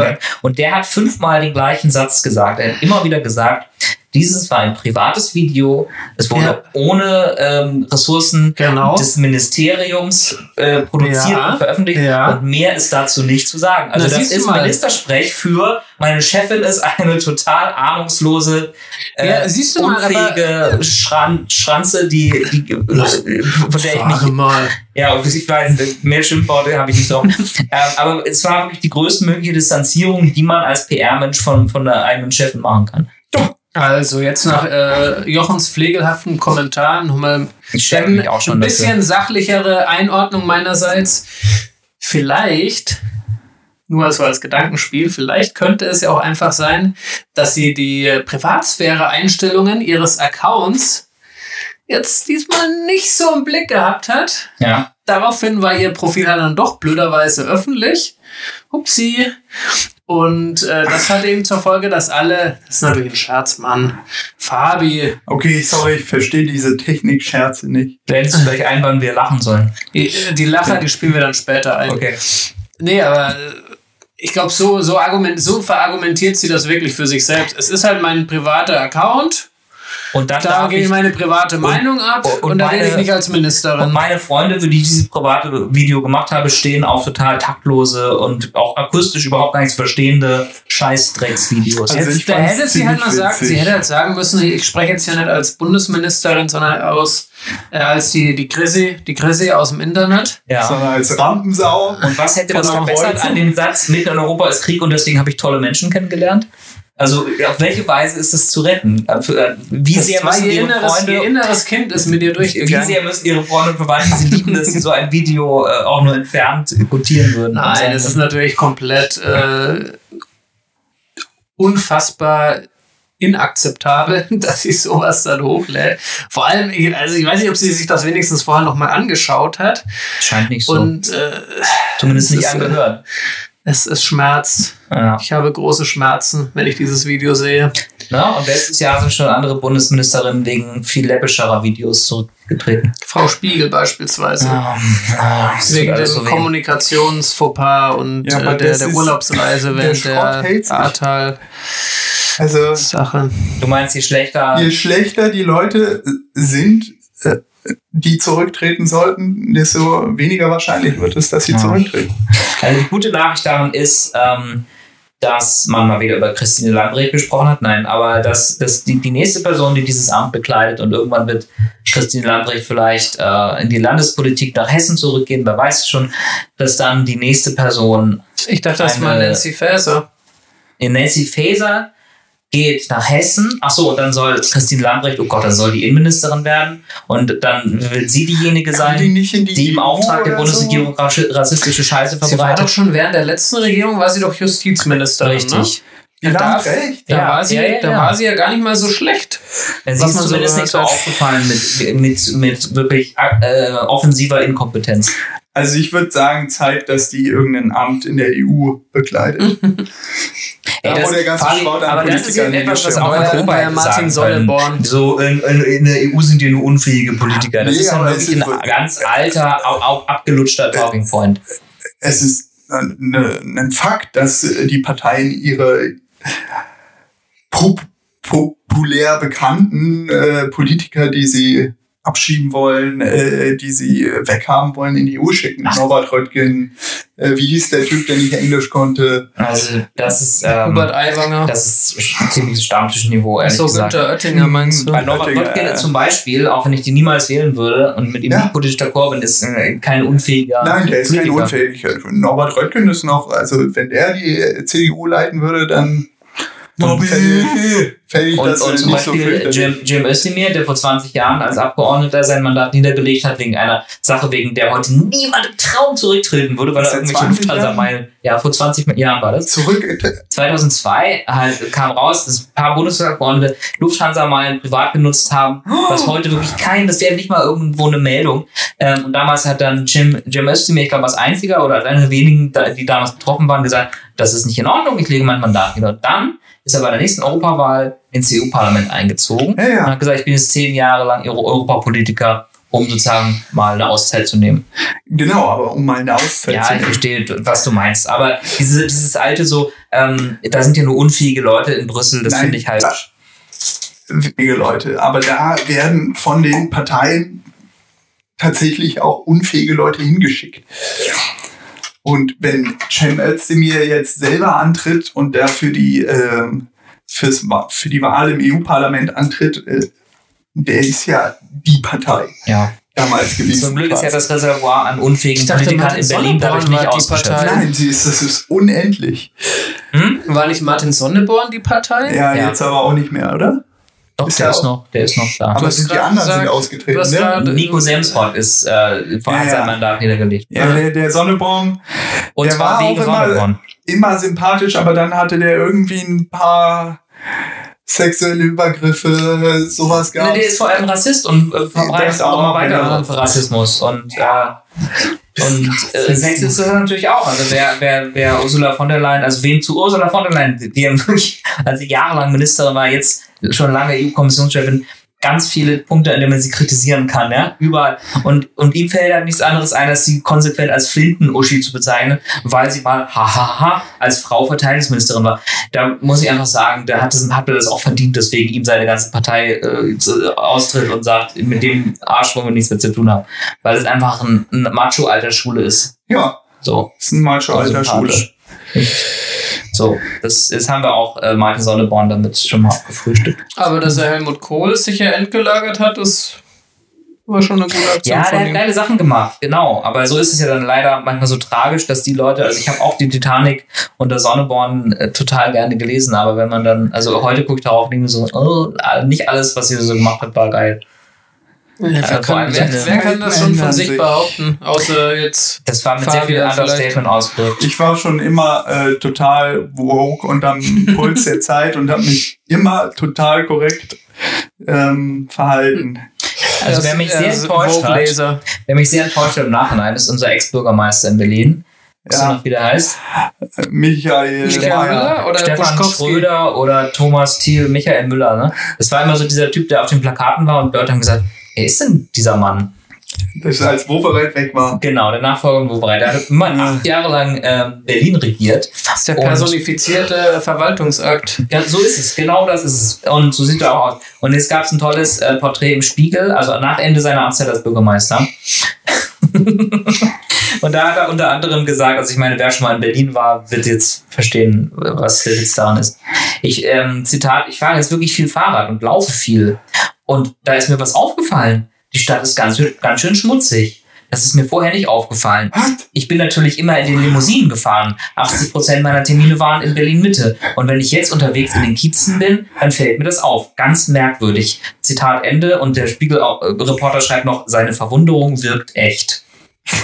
S2: Und der hat fünfmal den gleichen Satz gesagt. Er hat immer wieder gesagt, dieses war ein privates Video, es wurde
S1: Ja.
S2: ohne ähm, Ressourcen
S1: Genau.
S2: des Ministeriums äh, produziert
S1: Ja.
S2: und veröffentlicht
S1: Ja.
S2: und mehr ist dazu nicht zu sagen. Also
S1: Na,
S2: das ist
S1: mal.
S2: Ministersprech für meine Chefin ist eine total ahnungslose, äh,
S1: siehst du mal,
S2: unfähige Schran Schranze, die, die äh, von der ich mich
S1: mal.
S2: ja, ich weiß, mehr Schimpfworte habe ich nicht so. ähm, aber es war wirklich die größtmögliche Distanzierung, die man als PR-Mensch von, von der eigenen Chefin machen kann.
S1: Also jetzt nach äh, Jochens pflegelhaften Kommentaren nochmal ein bisschen sachlichere Einordnung meinerseits. Vielleicht, nur so als Gedankenspiel, vielleicht könnte es ja auch einfach sein, dass sie die Privatsphäre-Einstellungen ihres Accounts jetzt diesmal nicht so im Blick gehabt hat.
S2: Ja.
S1: Daraufhin war ihr Profil dann doch blöderweise öffentlich. Upsi. Und äh, das hat eben zur Folge, dass alle, das ist natürlich ein Scherz, Mann, Fabi,
S3: Okay, sorry, ich verstehe diese Technik-Scherze nicht.
S2: Blendest du gleich ein, wann wir lachen sollen?
S1: die, die Lacher, die spielen wir dann später ein.
S2: Okay.
S1: Nee, aber äh, ich glaube, so, so, argument, so verargumentiert sie das wirklich für sich selbst. Es ist halt mein privater Account,
S2: Und dann
S1: da
S2: darf
S1: gehe ich
S2: ich,
S1: meine private Meinung ab und,
S2: und
S1: da rede ich nicht als Ministerin.
S2: und meine Freunde, für die ich dieses private Video gemacht habe, stehen auf total taktlose und auch akustisch überhaupt gar nichts verstehende Scheißdrecksvideos.
S3: Also
S1: Jetzt,
S3: ich
S1: da hätte sie halt mal sagen, sie hätte halt sagen müssen, ich spreche jetzt ja nicht als Bundesministerin, sondern aus, äh, als die, die Chrissy, die Chrissy aus dem Internet.
S2: ja.
S3: Sondern als Rampensau.
S2: Und was hätte das verbessert an dem Satz, mitten in Europa ist Krieg und deswegen habe ich tolle Menschen kennengelernt? Also auf welche Weise ist es zu retten? Äh, äh, Wie
S1: Das
S2: sehr müssen
S1: ihr
S2: ihre
S1: inneres,
S2: Freunde
S1: ihr inneres Kind ist mit dir
S2: Wie
S1: durchgegangen.
S2: sehr müssen ihre Freunde und Verwandten, sie lieben, dass sie so ein Video äh, auch nur entfernt gutieren würden?
S1: Nein, es ist
S2: würden,
S1: natürlich komplett äh, unfassbar inakzeptabel, dass sie sowas dann hochlädt. Vor allem, ich- also ich weiß nicht, ob sie sich das wenigstens vorher nochmal angeschaut hat.
S2: Scheint nicht so.
S1: Und äh,
S2: Zumindest
S1: es
S2: nicht
S1: ist, äh,
S2: angehört.
S1: Es, es schmerzt.
S2: Ja.
S1: Ich habe große Schmerzen, wenn ich dieses Video sehe.
S2: Na, und letztes Jahr sind schon andere Bundesministerinnen wegen viel läppischerer Videos zurückgetreten.
S1: Frau Spiegel beispielsweise.
S2: Ja, ja,
S1: Wegen dem
S2: so.
S1: Kommunikationsfauxpas und
S3: Ja,
S1: äh, der, der Urlaubsreise
S3: der
S1: während der
S3: sich.
S1: Ahrtal-Sache.
S3: Also,
S2: Du meinst, je schlechter.
S3: je schlechter die Leute sind, die zurücktreten sollten, desto weniger wahrscheinlich wird es, dass sie
S2: Ja.
S3: zurücktreten.
S2: Also die gute Nachricht daran ist, ähm, dass man mal wieder über Christine Lambrecht gesprochen hat. Nein, aber dass, dass die, die nächste Person, die dieses Amt bekleidet und irgendwann wird Christine Lambrecht vielleicht äh, in die Landespolitik nach Hessen zurückgehen, wer weiß schon, dass dann die nächste Person
S1: Ich dachte, das war Nancy Faeser.
S2: in Nancy Faeser geht nach Hessen. Ach so, und dann soll Christine Lambrecht, oh Gott, dann soll die Innenministerin werden und dann wird sie diejenige sein,
S3: die nicht in die
S2: die im
S3: EU
S2: Auftrag der Bundesregierung raschi- rassistische Scheiße
S1: Sie war
S2: verbreitet.
S1: doch schon während der letzten Regierung, war sie doch Justizministerin.
S2: Richtig.
S1: Ne?
S3: Die
S1: Da, da,
S2: Ja,
S1: war sie,
S2: ja, ja,
S1: da
S2: ja.
S1: war sie ja gar nicht mal so schlecht.
S2: Ja, sie
S1: Was
S2: ist
S1: man so
S2: zumindest
S1: gehört
S2: nicht so aufgefallen mit, mit, mit wirklich äh, offensiver Inkompetenz.
S3: Also ich würde sagen, Zeit, dass die irgendein Amt in der EU bekleidet. Da
S2: das-
S3: wurde der ganze
S2: Fabi, aber das ist
S3: Politikern
S2: ja etwas, was auch
S1: neuer
S2: hätte
S1: Martin. Sonneborn.
S2: So, in, in, in der EU sind ja nur unfähige Politiker. Das
S3: Nee,
S2: ist ja
S3: aber
S2: wirklich ein ganz alter, au- au- abgelutschter Talking Point.
S3: Es ist eine, ein Fakt, dass äh, die Parteien ihre pop populär bekannten äh, Politiker, die sie abschieben wollen, äh, die sie äh, weghaben wollen, in die EU schicken.
S2: Ach.
S3: Norbert Röttgen, äh, wie hieß der Typ, der nicht Englisch konnte?
S2: Also, das ist, ähm,
S1: Hubert Aiwanger.
S2: das ist ein ziemliches Stammtischniveau, ehrlich
S1: so
S2: gesagt.
S1: Günther Oettinger meinst du?
S2: Bei Norbert
S3: Oettinger,
S2: Röttgen
S3: äh,
S2: zum Beispiel, auch wenn ich die niemals wählen würde und mit ihm
S3: Ja.
S2: nicht politisch d'accord bin, ist äh, kein unfähiger
S3: Nein, der ist kein
S2: Politiker.
S3: unfähig. Norbert Röttgen ist noch, also wenn der die äh, CDU leiten würde, dann
S1: Nobby.
S3: fände ich
S2: Und, und
S3: äh,
S2: zum
S3: so
S2: Beispiel. Jim, Jim Özdemir, der vor 20 Jahren als Abgeordneter sein Mandat niedergelegt hat, wegen einer Sache, wegen der heute niemand im Traum zurücktreten würde, weil er
S3: das
S2: irgendwelche
S3: 20 Jahre?
S2: Lufthansa-Meilen, ja, vor 20 Jahren war das.
S3: Zurück, äh,
S2: 2002 halt kam raus, dass ein paar Bundestagsabgeordnete Lufthansa-Meilen privat genutzt haben, was heute wirklich kein, das wäre nicht mal irgendwo eine Meldung. Ähm, und damals hat dann Jim, Jim Özdemir, ich glaube als einziger oder einer der wenigen, die damals betroffen waren, gesagt, das ist nicht in Ordnung, ich lege mein Mandat nieder. Und dann ist er bei der nächsten Europawahl ins EU-Parlament eingezogen
S3: Ja, ja.
S2: und hat gesagt, ich bin jetzt zehn Jahre lang Euro- Europapolitiker, um sozusagen mal eine Auszeit zu nehmen.
S3: genau, aber um mal eine Auszeit
S2: Ja,
S3: zu
S2: ich
S3: nehmen.
S2: verstehe, was du meinst. Aber diese, dieses alte so, ähm, da sind ja nur unfähige Leute in Brüssel, das finde ich halt.
S3: wenige Leute. Aber da werden von den Parteien tatsächlich auch unfähige Leute hingeschickt. Und wenn Cem Özdemir jetzt selber antritt und der für die, ähm, fürs, für die Wahl im EU-Parlament antritt, äh, der ist ja die Partei
S2: Ja.
S3: damals gewesen.
S2: Zum Glück ist ja das Reservoir an unfähigen
S1: Ich dachte,
S2: Politikern in Berlin dadurch nicht ausgeschöpft.
S1: Partei.
S3: Nein, sie ist, das ist unendlich.
S2: Hm?
S1: War nicht Martin Sonneborn die Partei?
S3: Ja,
S2: Ja.
S3: jetzt aber auch nicht mehr, oder?
S2: Doch,
S3: Ist
S2: der
S3: ja
S2: ist noch, der ist noch da.
S3: Aber
S1: hast
S3: sind die anderen sind
S1: gesagt,
S3: ausgetreten,
S1: du hast
S3: ne?
S2: Nico Semsrott ist äh, vor
S3: Ja,
S2: hat
S3: ja.
S2: sein Mandat niedergelegt.
S3: Ja, der, der Sonneborn
S2: Und
S3: Der
S2: zwar
S3: war
S2: wegen
S3: auch immer-
S2: Sonneborn.
S3: immer sympathisch, aber dann hatte der irgendwie ein paar sexuelle Übergriffe, sowas
S2: Nee,
S3: gab
S2: der ist vor allem Rassist und äh, verbreitet auch immer weiter
S3: genau.
S2: Rassismus. Und, äh, und äh, Sexist ist natürlich auch. Also wer, wer, wer Ursula von der Leyen, also wem zu Ursula von der Leyen, die ja wirklich, also jahrelang Ministerin war, jetzt schon lange EU-Kommissionschefin, ganz viele Punkte, an denen man sie kritisieren kann, ja, überall. Und, und ihm fällt halt nichts anderes ein, als sie konsequent als Flinten-Uschi zu bezeichnen, weil sie mal, hahaha, als Frau Verteidigungsministerin war. Da muss ich einfach sagen, da hat, das, hat er das auch verdient, deswegen ihm seine ganze Partei äh, austritt und sagt, mit dem Arsch wollen wir nichts mehr zu tun haben. Weil es einfach ein, ein Macho-alter Schule ist.
S3: Ja,
S2: So.
S3: ist ein Macho alter Schule.
S2: So, das, das haben wir auch äh, Martin Sonneborn damit schon mal gefrühstückt.
S1: Aber dass er Helmut Kohl sich ja entgelagert hat, ist war schon eine gute Aktion
S2: Ja, der hat
S1: ihm.
S2: geile Sachen gemacht, genau. Aber so ist es ja dann leider manchmal so tragisch, dass die Leute, also ich habe auch die Titanic unter Sonneborn äh, total gerne gelesen, aber wenn man dann, also heute gucke ich darauf denke so, oh, nicht alles, was sie so gemacht hat, war geil.
S1: Ja, wer,
S2: vor
S1: kann,
S2: allem
S1: wer, wer kann das schon von sich
S3: sich.
S1: behaupten? Außer jetzt.
S2: Das war mit sehr viel
S1: Fabian
S2: Understatement ausgedrückt.
S3: Ich war schon immer äh, total woke und am Puls der Zeit und habe mich immer total korrekt ähm, verhalten.
S2: Also
S1: das-
S2: wer mich
S1: er
S2: sehr
S1: ist
S2: enttäuscht hat, wer mich sehr enttäuscht hat im Nachhinein, ist unser Ex-Bürgermeister in Berlin. Weißt du
S3: Ja.
S2: noch, wie der heißt?
S3: Äh, Michael.
S1: Müller oder
S2: Stefan
S1: Buschkowski?
S2: Schröder oder Thomas Thiel, Michael Müller. Ne? Das war immer so dieser Typ, der auf den Plakaten war und Leute haben gesagt, wer ist denn dieser Mann?
S3: Das als Wovereit weg war.
S2: Genau, der Nachfolger von Wobereit. Der hat immer
S3: Ja.
S2: acht Jahre lang ähm, Berlin regiert.
S1: Das ist der
S2: Und-
S1: personifizierte Verwaltungsakt.
S2: Ja, so ist es, genau das ist es. Und so sieht er auch aus. Und jetzt gab es ein tolles äh, Porträt im Spiegel, also nach Ende seiner Amtszeit als Bürgermeister. und da hat er unter anderem gesagt, also ich meine, wer schon mal in Berlin war, wird jetzt verstehen, was der Witz daran ist. Ich, ähm, Zitat, ich fahre jetzt wirklich viel Fahrrad und laufe viel. Und da ist mir was aufgefallen. Die Stadt ist ganz, schön- ganz schön schmutzig. Das ist mir vorher nicht aufgefallen. Ich bin natürlich immer in den Limousinen gefahren. 80 Prozent meiner Termine waren in Berlin Mitte. Und wenn ich jetzt unterwegs in den Kiezen bin, dann fällt mir das auf. Ganz merkwürdig. Zitat Ende. Und der Spiegel-Reporter schreibt noch, seine Verwunderung wirkt echt.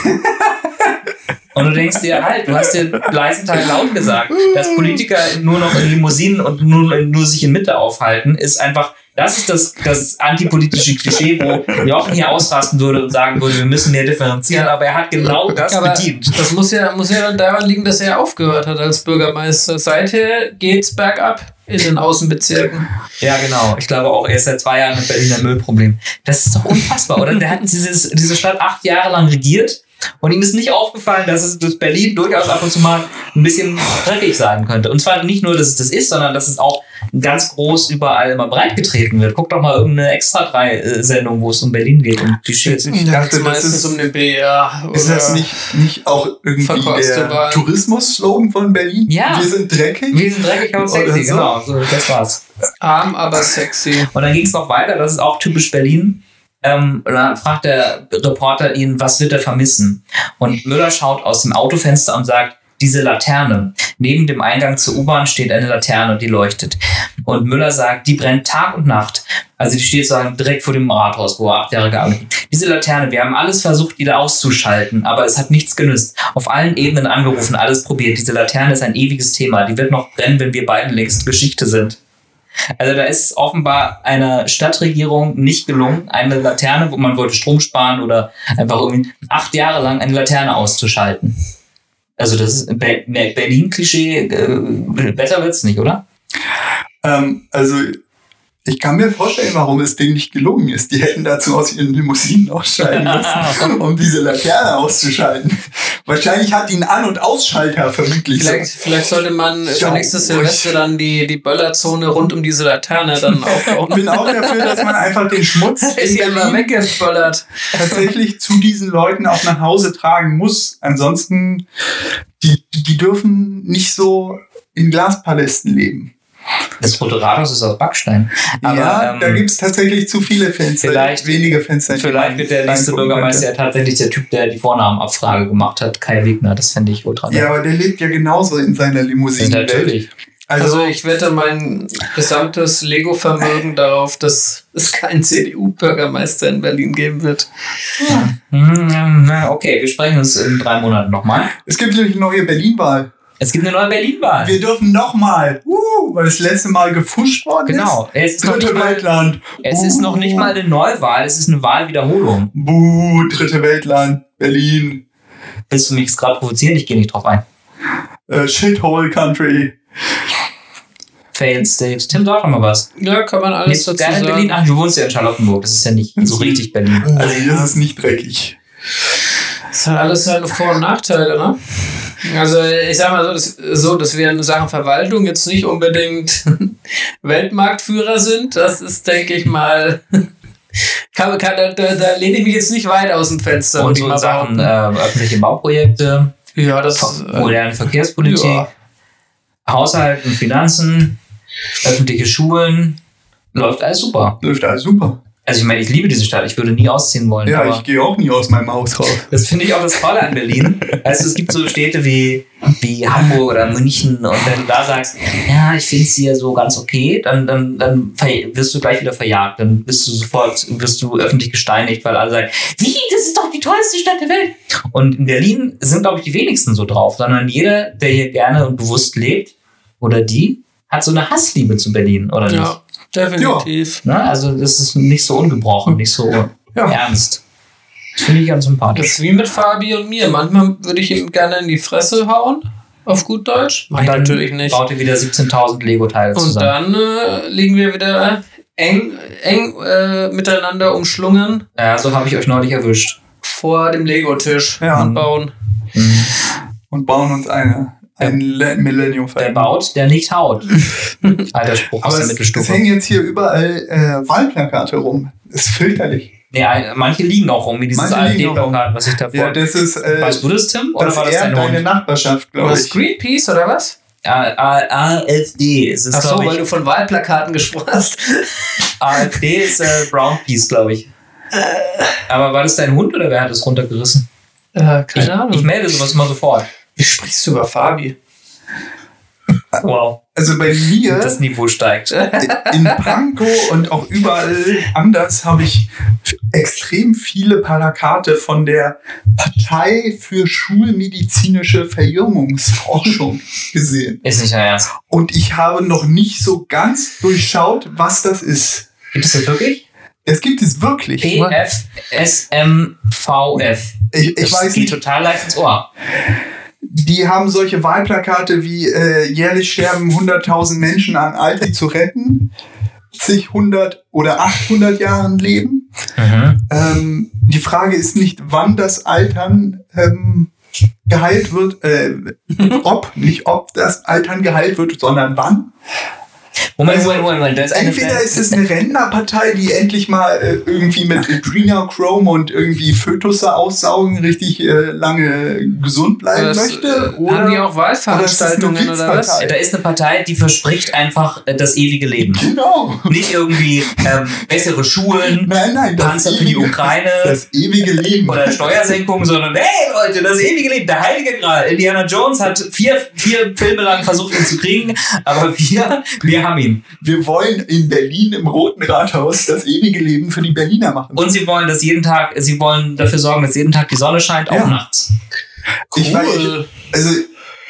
S2: Und du denkst dir halt, du hast dir leisen Teil laut gesagt, dass Politiker nur noch in Limousinen und nur, nur sich in Mitte aufhalten, ist einfach, das ist das, das antipolitische Klischee, wo Jochen hier ausrasten würde und sagen würde, wir müssen mehr differenzieren, aber er hat genau das
S1: Aber
S2: bedient.
S1: das muss ja, muss ja daran liegen, dass er aufgehört hat als Bürgermeister. Seither geht's bergab in den Außenbezirken.
S2: Ja, genau. Ich glaube auch, er ist seit zwei Jahren ein Berliner Müllproblem. Das ist doch unfassbar, oder? Der hat dieses, diese Stadt acht Jahre lang regiert Und ihm ist nicht aufgefallen, dass es dass Berlin durchaus ab und zu mal ein bisschen dreckig sein könnte. Und zwar nicht nur, dass es das ist, sondern dass es auch ganz groß überall immer breitgetreten wird. Guck doch mal irgendeine extra drei Sendung, wo es um Berlin geht und Klischees.
S1: Ich
S3: dachte, das
S1: meistens
S3: ist-
S1: um den BR.
S3: Ist das nicht, nicht auch irgendwie der. Tourismus-Slogan von Berlin?
S2: Ja.
S3: Wir sind dreckig.
S2: Wir sind dreckig und
S3: Oder
S2: sexy,
S3: so.
S2: genau. So, das war's.
S1: Arm, aber sexy.
S2: Und dann ging es noch weiter, das ist auch typisch Berlin. Ähm, und dann fragt der Reporter ihn, was wird er vermissen? Und Müller schaut aus dem Autofenster und sagt, diese Laterne. Neben dem Eingang zur U-Bahn steht eine Laterne, die leuchtet. Und Müller sagt, die brennt Tag und Nacht. Also die steht sozusagen direkt vor dem Rathaus, wo er acht Jahre gearbeitet hat. Diese Laterne, wir haben alles versucht, wieder auszuschalten, aber es hat nichts genützt. Auf allen Ebenen angerufen, alles probiert. Diese Laterne ist ein ewiges Thema. Die wird noch brennen, wenn wir beiden längst Geschichte sind. Also da ist offenbar einer Stadtregierung nicht gelungen, eine Laterne, wo man wollte Strom sparen oder einfach irgendwie acht Jahre lang eine Laterne auszuschalten. Also das ist Be Be- Berlin-Klischee, äh, besser wird's nicht, oder?
S3: Ähm, also, ich kann mir vorstellen, warum es denen nicht gelungen ist. Die hätten dazu aus ihren Limousinen aussteigen müssen, um diese Laterne auszuschalten. Wahrscheinlich hat die einen An- und Ausschalter vermutlich.
S1: Vielleicht, vielleicht sollte man für nächstes. Silvester dann die, die Böllerzone rund um diese Laterne dann
S3: Ich
S1: aufbauen.
S3: bin auch dafür, dass man einfach den Schmutz
S1: ist hier immer weggeböllert.
S3: tatsächlich zu diesen Leuten auch nach Hause tragen muss. Ansonsten, die, die dürfen nicht so in Glaspalästen leben.
S2: Das Rote Rathaus ist aus Backstein. Aber,
S3: ja,
S2: ähm,
S3: da gibt es tatsächlich zu viele Fenster.
S2: vielleicht-
S3: wenige Fenster.
S2: Vielleicht wird der nächste Bürgermeister ja tatsächlich der Typ, der die Vornamenabfrage gemacht hat, Kai Wegner. Das fände ich ultra
S3: Ja, aber der lebt ja genauso in seiner Limousine.
S2: Natürlich.
S1: Also
S3: Also,
S1: ich wette mein gesamtes Lego-Vermögen darauf, dass es keinen CDU-Bürgermeister in Berlin geben wird.
S2: Hm, na, Okay, wir sprechen uns in drei Monaten nochmal.
S3: es gibt nämlich eine neue Berlin-Wahl.
S2: Es gibt eine neue Berlin-Wahl.
S3: Wir dürfen nochmal, uh, weil das letzte Mal gefuscht worden
S2: Genau. Es
S3: ist.
S2: noch
S3: Dritte
S2: nicht mal,
S3: Weltland.
S2: es ist noch nicht mal eine Neuwahl, es ist eine Wahlwiederholung.
S3: Buh, dritte Weltland, Berlin,
S2: Willst du mich jetzt gerade provozieren? Ich gehe nicht drauf ein.
S3: äh, Shithole Country.
S2: Failed States. Tim, sag doch mal was.
S1: Ja, kann man alles
S2: du
S1: dazu
S2: gerne in
S1: sagen.
S2: Berlin? Ach, du wohnst ja in Charlottenburg. Das ist ja nicht so richtig Berlin.
S3: Also, das ist nicht dreckig.
S1: Das hat alles seine Vor- und Nachteile, ne? Also ich sag mal so, dass, so, dass wir in Sachen Verwaltung jetzt nicht unbedingt Weltmarktführer sind. Das ist, denke ich mal, kann, kann, da, da, da lehne ich mich jetzt nicht weit aus dem Fenster.
S2: Und so Sachen äh, öffentliche Bauprojekte,
S1: ja, das äh,
S2: moderne Verkehrspolitik,
S1: ja.
S2: Haushalt und Finanzen, öffentliche Schulen. Läuft alles super.
S3: Läuft alles super.
S2: Also ich meine, ich liebe diese Stadt. Ich würde nie ausziehen wollen.
S3: Ja,
S2: aber
S3: ich gehe auch nie aus meinem Haus raus.
S2: Das finde ich auch das Tolle an Berlin. Also es gibt so Städte wie, wie Hamburg oder München und wenn du da sagst, ja, ich finde es hier so ganz okay, dann, dann, dann wirst du gleich wieder verjagt. Dann bist du sofort, wirst du öffentlich gesteinigt, weil alle sagen, wie, das ist doch die tollste Stadt der Welt. Und in Berlin sind, glaube ich, die wenigsten so drauf, sondern jeder, der hier gerne und bewusst lebt, oder die, hat so eine Hassliebe zu Berlin, oder nicht?
S1: ja, definitiv.
S2: Ne? Also das ist nicht so ungebrochen, nicht so ernst. Das finde ich ganz
S1: Das
S2: sympathisch.
S1: ist wie mit Fabi und mir. Manchmal würde ich ihm gerne in die Fresse hauen, auf gut Deutsch. Mach ich
S2: dann
S1: natürlich nicht.
S2: baut ihr wieder 17.000 Lego-Teile
S1: Und
S2: zusammen.
S1: dann äh, liegen wir wieder eng, eng äh, miteinander umschlungen
S2: Ja, so habe ich euch neulich erwischt.
S1: vor dem Lego-Tisch
S3: Ja.
S1: und bauen.
S3: Und bauen uns eine, ein Le- Millennium
S2: Der baut, der nicht haut. Alter Spruch aus
S3: Aber
S2: der
S3: es, es
S2: Mittelstufe.
S3: hängen jetzt hier überall äh, Wahlplakate rum. Das ist fürchterlich.
S2: Nee, ein- manche liegen auch rum, wie dieses
S3: Manche liegen auch
S2: AfD-Plakat, was ich davor.
S3: Ja, das ist, äh,
S2: weißt du das, Tim? Oder
S3: das
S2: war das dein
S3: deine
S2: Hund?
S3: Nachbarschaft, glaube
S1: Was,
S3: ich.
S1: Greenpeace oder was?
S2: AfD. Es ist,
S1: Ach so, weil du von Wahlplakaten gesprochen hast.
S2: AfD ist äh, Brown Peace, glaube ich. Aber war das dein Hund oder wer hat das runtergerissen?
S1: Äh, keine
S2: ich,
S1: Ahnung.
S2: Ich melde sowas mal sofort.
S1: Wie sprichst du über Fabi?
S2: Wow.
S3: Also bei mir
S2: Das Niveau steigt.
S3: in Pankow und auch überall anders habe ich extrem viele Plakate von der Partei für schulmedizinische Verjüngungsforschung gesehen.
S2: Ist nicht dein Ernst.
S3: Und ich habe noch nicht so ganz durchschaut, was das ist.
S2: Gibt es das wirklich?
S3: Es gibt es wirklich.
S2: PFSMVF.
S3: Ich, ich
S2: Das
S3: weiß
S2: geht
S3: nicht,
S2: total leicht ins Ohr.
S3: Die haben solche Wahlplakate wie äh, jährlich sterben 100.000 Menschen an Aldi zu retten, sich 100 oder 800 Jahren leben.
S2: Mhm.
S3: Ähm, die Frage ist nicht, wann das Altern ähm, geheilt wird, äh, ob, nicht ob das Altern geheilt wird, sondern wann.
S2: Moment, Moment, Moment, Moment. Da ist eine
S3: Entweder ist es eine Rentnerpartei, die endlich mal äh, irgendwie mit Adrenochrome und irgendwie Fötusse aussaugen richtig äh, lange gesund bleiben
S1: Das,
S3: möchte.
S1: äh,
S3: Oder,
S1: haben die auch
S3: oder
S1: Wahlveranstaltungen oder was?
S3: Witzpartei?
S2: da ist eine Partei, die verspricht einfach äh, das ewige Leben.
S3: Genau.
S2: Nicht irgendwie ähm, bessere Schulen,
S3: Nein, nein,
S2: Panzer für die
S3: ewige-
S2: Ukraine
S3: Das ewige Leben.
S2: oder Steuersenkungen, sondern hey Leute, das ewige Leben, der heilige Gral. Indiana Jones hat vier, vier Filme lang versucht, ihn zu kriegen, aber wir, wir haben ihn.
S3: Wir wollen in Berlin im Roten Rathaus das ewige Leben für die Berliner machen.
S2: Und sie wollen, dass jeden Tag, sie wollen dafür sorgen, dass jeden Tag die Sonne scheint, auch
S3: Ja.
S2: nachts.
S3: ich, weiß,
S1: Cool.
S3: also,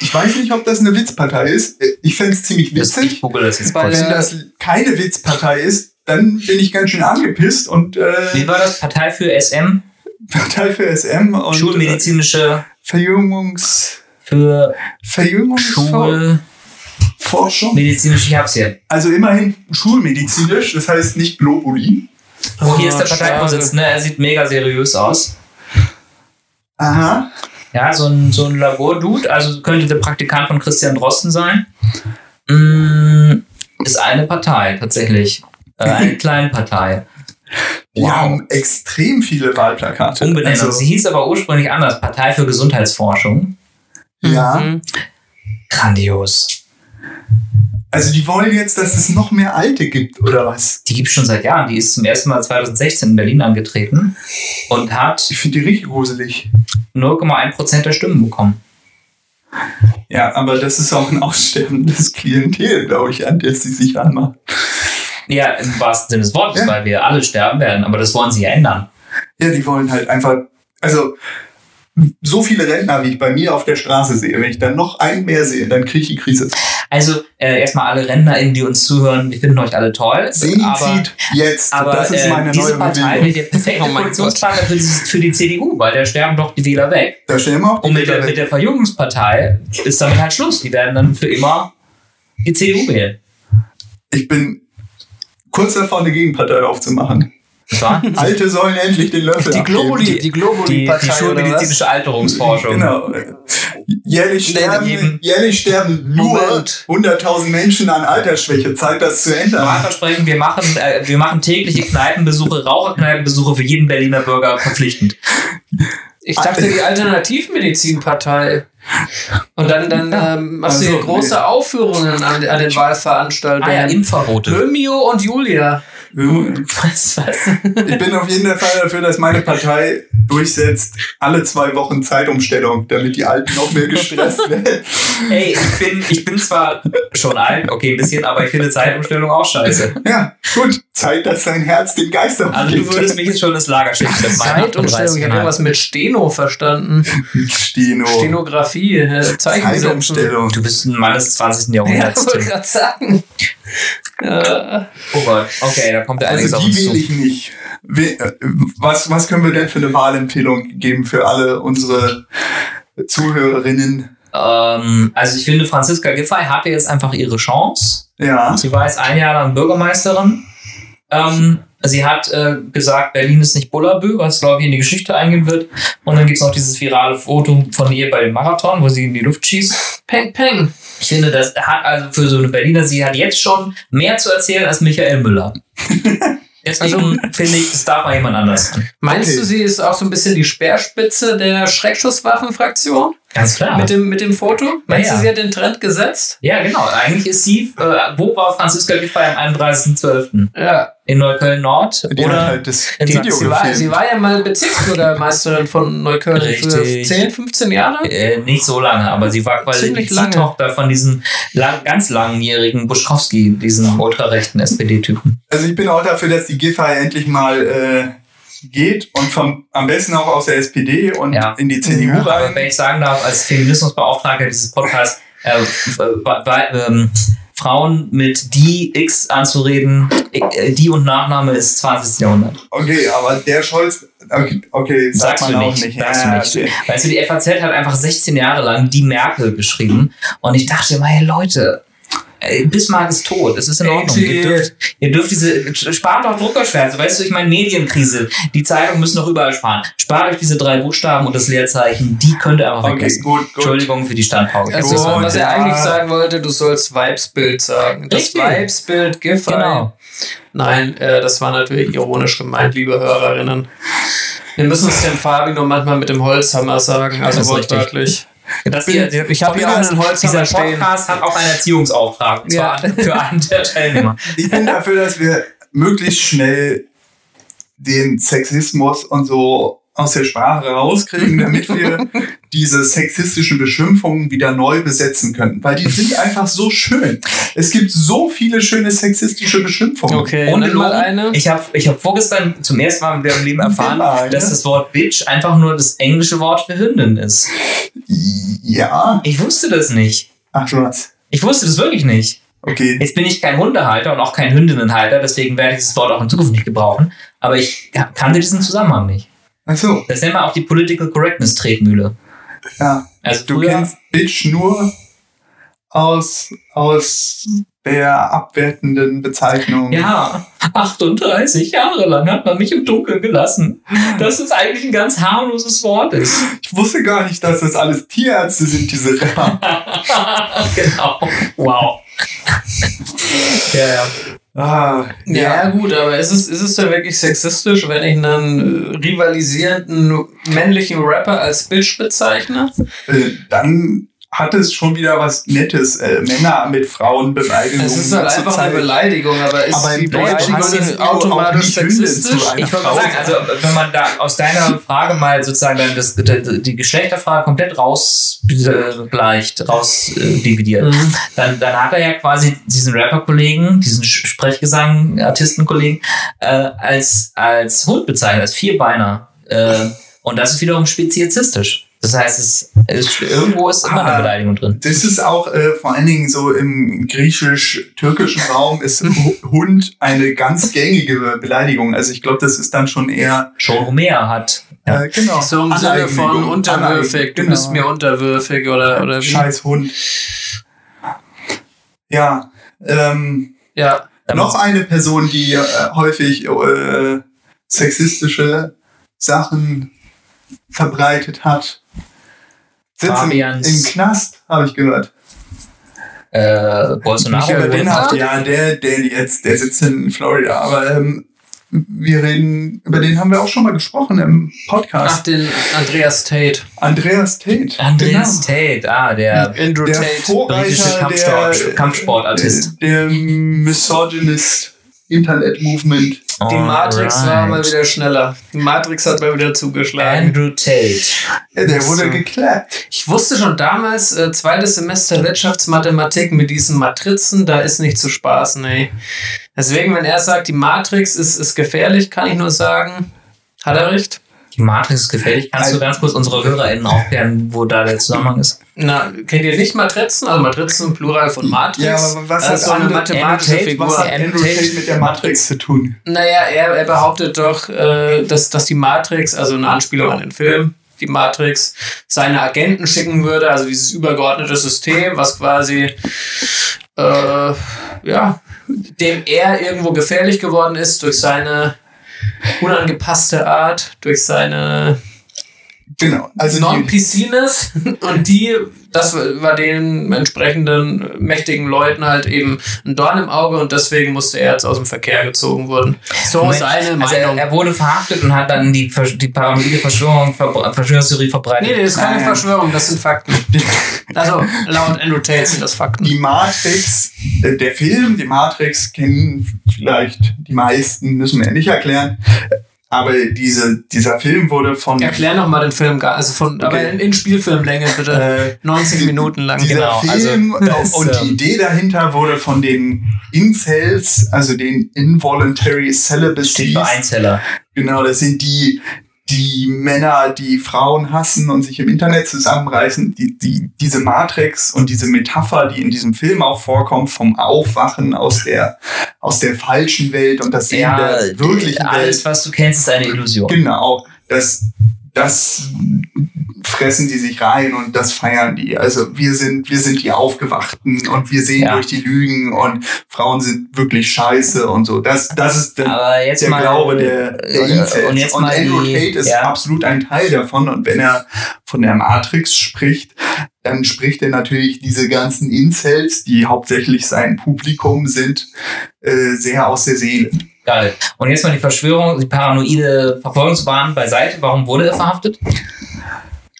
S3: ich weiß nicht, ob das eine Witzpartei ist. Ich fände es ziemlich witzig.
S2: google das jetzt
S1: Weil-.
S3: Wenn das keine Witzpartei ist, dann bin ich ganz schön angepisst und
S2: Wie
S3: äh,
S2: war das? Partei für SM,
S3: Partei für SM und äh,
S2: schulmedizinische,
S3: Verjüngungs
S2: für
S3: Verjüngungsforschung.
S2: schulmedizinisch, ich hab's hier.
S3: Also immerhin schulmedizinisch, das heißt nicht Globuli.
S2: Oh, hier ist der. Parteivorsitzende, er sieht mega seriös aus.
S3: Aha.
S2: Ja, so ein, so ein Labordude, also könnte der Praktikant von Christian Drosten sein. Mm, ist eine Partei tatsächlich. Äh, eine Kleinpartei.
S3: Die haben extrem viele Wahlplakate.
S2: Umbenennung.
S3: Also,
S2: Sie hieß aber ursprünglich anders. Partei für Gesundheitsforschung.
S3: ja.
S1: Mhm.
S2: Grandios.
S3: Also die wollen jetzt, dass es noch mehr Alte gibt, oder was?
S2: Die gibt es schon seit Jahren. Die ist zum ersten Mal 2016 in Berlin angetreten und hat
S3: Ich finde die richtig gruselig.
S2: 0,1% der Stimmen bekommen.
S3: Ja, aber das ist auch ein aussterbendes Klientel, glaube ich, an das sie sich anmachen.
S2: Ja, im wahrsten Sinne des Wortes,
S3: Ja.
S2: weil wir alle sterben werden. Aber das wollen sie ja ändern.
S3: Ja, die wollen halt einfach, also so viele Rentner, wie ich bei mir auf der Straße sehe, wenn ich dann noch einen mehr sehe, dann kriege ich die Krise.
S2: Also äh, erstmal alle RentnerInnen, die uns zuhören, wir finden euch alle toll.
S3: Senizid jetzt,
S2: aber
S3: das ist
S2: äh,
S3: meine
S2: diese
S3: neue
S2: Partei
S3: Bewegung.
S2: wäre der perfekte
S1: Oh mein
S2: Koalitionspartner für, die CDU, weil da sterben doch die Wähler weg.
S3: Da stellen wir auch die
S2: Und mit der,
S3: Wähler
S2: mit
S3: weg.
S2: der Verjüngungspartei ist damit halt Schluss. Die werden dann für immer die CDU wählen.
S3: Ich bin kurz davor, eine Gegenpartei aufzumachen.
S2: War
S3: Alte sollen endlich den Löffel
S1: Die
S3: abgeben.
S1: Globuli, die
S2: die, die
S1: Globuli-Partei oder was?
S2: schulmedizinische Alterungsforschung.
S3: Genau. Jährlich
S2: Nee,
S3: sterben, jährlich sterben nur
S1: Moment.
S3: 100.000 Menschen an Altersschwäche. Zeit, das zu ändern.
S2: Wahlversprechen, wir machen, äh, wir machen tägliche Kneipenbesuche, Raucherkneipenbesuche für jeden Berliner Bürger verpflichtend.
S1: Ich dachte, die Alternativmedizinpartei. Und dann, dann ähm, machst du
S3: Also,
S1: hier große Aufführungen an, an den Wahlveranstaltungen.
S2: Ah ja, Impfverbote.
S1: Romeo und Julia.
S2: Was, was?
S3: Ich bin auf jeden Fall dafür, dass meine Partei durchsetzt, alle zwei Wochen Zeitumstellung, damit die Alten noch mehr gestresst werden.
S2: Ey, ich bin, ich bin zwar schon alt, okay, ein bisschen, aber ich finde Zeitumstellung auch scheiße.
S3: Ja, gut. Zeit, dass dein Herz den Geist
S2: Also du würdest mich jetzt schon das Lagerschicht mit meinen
S1: Zeitumstellung. Ich habe irgendwas mit Steno verstanden.
S3: Steno.
S1: Stenografie, äh.
S3: Zeitumstellung.
S2: Du bist ein Mann des 20.
S1: Ja,
S2: Jahrhunderts.
S1: wollte
S2: Tim.
S1: gerade sagen. Äh,
S2: oh Gott, okay, da kommt der einiges
S3: Also
S2: auf
S3: die
S2: uns zu.
S3: ich nicht. We äh, was, was können wir denn für eine Wahlempfehlung geben für alle unsere Zuhörerinnen?
S2: Ähm, also ich finde, Franziska Giffey hatte jetzt einfach ihre Chance.
S3: Ja.
S2: Sie war jetzt ein Jahr lang Bürgermeisterin. Ähm, sie hat äh, gesagt, Berlin ist nicht Bullabü, was glaube ich in die Geschichte eingehen wird. Und dann gibt es noch dieses virale Foto von ihr bei dem Marathon, wo sie in die Luft schießt.
S1: peng, peng.
S2: Ich finde, das hat also für so eine Berliner, sie hat jetzt schon mehr zu erzählen als Michael Müller. Deswegen
S1: Also-
S2: finde ich, das darf mal jemand anders an.
S1: Meinst
S3: Okay.
S1: du, sie ist auch so ein bisschen die Speerspitze der Schreckschusswaffenfraktion
S2: Ganz klar.
S1: mit, dem, mit dem Foto? Meinst
S2: Ja,
S1: du,
S2: ja.
S1: sie hat den Trend gesetzt?
S2: ja, genau. Eigentlich ist sie, äh, wo war Franziska Giffey am 31.12.?
S1: Ja.
S2: In Neukölln-Nord?
S3: Die
S2: Oder?
S3: halt das
S2: in
S3: Video
S1: Sie war, sie war ja mal Bezirksbürgermeisterin von Neukölln für
S2: Richtig.
S1: 10, 15 Jahre.
S2: Äh, nicht so lange, aber sie war quasi die
S1: Ziemlich lange.
S2: Ziehtochter von diesem lang, ganz langjährigen Buschkowski, diesem ultrarechten SPD-Typen.
S3: Also ich bin auch dafür, dass die Giffey endlich mal äh, geht und vom, am besten auch aus der SPD und
S2: Ja.
S3: in die CDU
S1: Ja,
S2: Aber
S3: rein.
S2: wenn ich sagen darf, als Feminismusbeauftragter dieses Podcasts, äh, bei, bei, ähm, Frauen mit die X anzureden, äh, die und Nachname ist 20. Jahrhundert.
S3: Okay, aber der Scholz, okay, okay sagt
S2: Sagst du
S3: man auch
S2: nicht.
S3: nicht.
S2: Sagst
S3: Ja,
S2: du nicht. Weißt du, die FAZ hat einfach 16 Jahre lang die Merkel geschrieben. Und ich dachte immer, hey Leute, Bismarck ist tot. Es ist in Ordnung. Ihr dürft, ihr dürft diese, spart doch Druckerschwärze. Weißt du, ich meine Medienkrise. Die Zeitungen müssen doch überall sparen. Spart euch diese drei Buchstaben und das Leerzeichen. Die könnt ihr einfach
S3: Okay,
S2: weglassen.
S3: gut, gut.
S2: Entschuldigung für die Standpauke.
S1: Also,
S3: Gut,
S1: was er
S3: ja.
S1: eigentlich sagen wollte, du sollst Vibesbild sagen. Das
S2: Richtig.
S1: Vibesbild Giffey.
S2: Genau.
S1: Nein, äh, das war natürlich ironisch gemeint, liebe Hörerinnen. Wir müssen es dem Fabi nur manchmal mit dem Holzhammer sagen, also wortwörtlich.
S2: Das hier,
S1: Ich habe hier einen Holzhammer
S2: dieser
S1: stehen.
S2: Podcast hat auch einen Erziehungsauftrag. Und zwar
S1: Ja.
S2: für einen der Teilnehmer.
S3: Ich bin dafür, dass wir möglichst schnell den Sexismus und so aus der Sprache rauskriegen, damit wir diese sexistischen Beschimpfungen wieder neu besetzen können. Weil die sind einfach so schön. Es gibt so viele schöne sexistische Beschimpfungen.
S1: Okay,
S2: Und
S1: mal eine.
S2: Ich habe ich hab vorgestern zum ersten Mal in meinem Leben erfahren,
S3: Immer, ne?
S2: dass das Wort Bitch einfach nur das englische Wort für Hündin ist.
S3: Ja.
S2: Ich wusste das nicht.
S3: Ach so was.
S2: Ich wusste das wirklich nicht.
S3: Okay.
S2: Jetzt bin ich kein Hundehalter und auch kein Hündinnenhalter, deswegen werde ich dieses Wort auch in Zukunft nicht gebrauchen. Aber ich kannte diesen Zusammenhang nicht.
S3: Ach so.
S2: Das nennt man auch die Political Correctness Tretmühle.
S3: Ja.
S2: Also
S3: Du kennst Bitch nur aus, aus der abwertenden Bezeichnung.
S2: ja, 38 Jahre lang hat man mich im Dunkeln gelassen. Dass es eigentlich ein ganz harmloses Wort ist.
S3: Ich wusste gar nicht, dass das alles Tierärzte sind, diese Rapper.
S2: genau. Wow. ja, ja.
S3: Ah,
S1: Ja, gut, aber ist es, ist es denn wirklich sexistisch, wenn ich einen äh, rivalisierenden männlichen Rapper als Bitch bezeichne?
S3: äh, dann hat es schon wieder was Nettes, äh, Männer mit Frauen beleidigen.
S1: Es ist halt einfach eine Beleidigung, aber ist
S3: Aber
S1: die
S3: im Deutschen hast
S1: Beleidigung
S3: auch
S1: automatisch sexistisch?
S3: zu einem-
S2: Ich mal sagen, also wenn man da aus deiner Frage mal sozusagen dann das, die Geschlechterfrage komplett rausgleicht, raus äh, dividiert,
S1: Mhm.
S2: dann, dann hat er ja quasi diesen Rapper-Kollegen, diesen Sprechgesang-Artisten-Kollegen äh, als, als Hund bezeichnet, als Vierbeiner. Äh, und das ist wiederum speziesistisch. Das heißt, es ist, irgendwo ist immer eine Beleidigung drin.
S3: Das ist auch äh, vor allen Dingen so im griechisch-türkischen Raum ist Hu- Hund eine ganz gängige Beleidigung. Also ich glaube, das ist dann schon eher
S2: Schon Homer hat. Ja.
S3: äh, genau
S1: So im Sinne von unterwürfig,
S3: Aneignung,
S1: du
S3: genau.
S1: bist mir unterwürfig oder, oder wie?
S3: Scheiß Hund. Ja, ähm,
S1: Ja,
S3: noch eine Person, die äh, häufig äh, sexistische Sachen verbreitet hat. Sitzt im,
S2: Fabians.
S3: im Knast, habe ich gehört.
S2: Äh, Bolsonaro.
S1: Michael
S3: Über den
S1: Wendler?
S3: habt, ja, der, der jetzt, der sitzt in Florida, aber ähm, wir reden, über den haben wir auch schon mal gesprochen im
S1: ach,
S3: Podcast.
S1: den Andreas Tate.
S3: Andreas Tate.
S2: Andreas
S3: Genau.
S2: Tate, ah, der
S1: Andrew
S3: Der
S1: Tate.
S2: britische
S3: Vorreiter
S2: Kampfsport-
S3: der,
S2: Kampfsportartist.
S3: Der, der Misogynist Internet Movement.
S1: Die Matrix war
S2: Alright.
S1: mal wieder schneller. Die Matrix hat mal wieder zugeschlagen.
S2: Andrew Tate.
S3: Der wurde
S1: So.
S3: geklappt.
S1: Ich wusste schon damals, äh, zweites Semester Wirtschaftsmathematik mit diesen Matrizen, da ist nicht zu spaßen, ey. Deswegen, wenn er sagt, die Matrix ist, ist gefährlich, kann ich nur sagen, hat er recht.
S2: Die Matrix ist gefährlich. Kannst du
S3: Also-
S2: ganz kurz unsere HörerInnen aufklären, wo da der Zusammenhang ist?
S1: Na, kennt ihr nicht Matrizen? Also Matrizen, Plural von Matrix.
S3: Ja, aber was hat
S1: ist so eine mathematische
S2: Tate,
S1: Figur.
S3: Was hat
S2: Andrew Tate
S3: mit der Matrix zu tun?
S1: Naja, er, er behauptet doch, äh, dass, dass die Matrix, also eine Anspielung an den Film, die Matrix seine Agenten schicken würde, also dieses übergeordnete System, was quasi äh, ja, dem er irgendwo gefährlich geworden ist durch seine unangepasste Art, durch seine
S3: Genau. Also die,
S1: Non-PC-Ness und die, das war den entsprechenden mächtigen Leuten halt eben ein Dorn im Auge und deswegen musste er jetzt aus dem Verkehr gezogen werden. So
S2: Moment,
S1: seine
S2: also
S1: Meinung.
S2: er, er wurde verhaftet und hat dann die, die paranoide Verschwörung, Ver- Verschwörungstheorie verbreitet.
S1: nee, nee, das ist keine
S3: Nein.
S1: Verschwörung, das sind Fakten. Also laut Andrew Tate sind das Fakten.
S3: die Matrix, äh, der Film, die Matrix kennen vielleicht die meisten, müssen wir ja nicht erklären. Aber diese, dieser Film wurde von
S1: Erklär noch mal den Film, also von, aber in, in Spielfilmlänge bitte.
S3: äh,
S1: 90 Minuten lang.
S3: Dieser
S2: Genau, also
S3: Film
S2: das,
S3: und die
S2: ähm,
S3: Idee dahinter wurde von den Incels, also den Involuntary
S2: steht
S3: Celibacies.
S2: für Einzeller.
S3: Genau, das sind die, die Männer, die Frauen hassen und sich im Internet zusammenreißen. Die, die, diese Matrix und diese Metapher, die in diesem Film auch vorkommt, vom Aufwachen aus der, aus der falschen Welt und das Sehen der wirklichen
S2: alles,
S3: Welt.
S2: was du kennst, ist eine Illusion.
S3: Genau. Das, das fressen die sich rein und das feiern die. Also wir sind, wir sind die Aufgewachten und wir sehen
S2: Ja.
S3: durch die Lügen und Frauen sind wirklich scheiße und so. Das, das ist der,
S2: Aber jetzt
S3: der
S2: mal,
S3: Glaube der, der
S2: äh,
S3: Incels.
S2: und jetzt mal
S3: Andrew
S2: die-
S3: Tate ist
S2: ja.
S3: absolut ein Teil davon. Und wenn er von der Matrix spricht, dann spricht er natürlich diese ganzen Incels, die hauptsächlich sein Publikum sind, äh, sehr aus der Seele.
S2: Geil. Und jetzt mal die Verschwörung, die paranoide Verfolgungswahn beiseite. Warum wurde er verhaftet?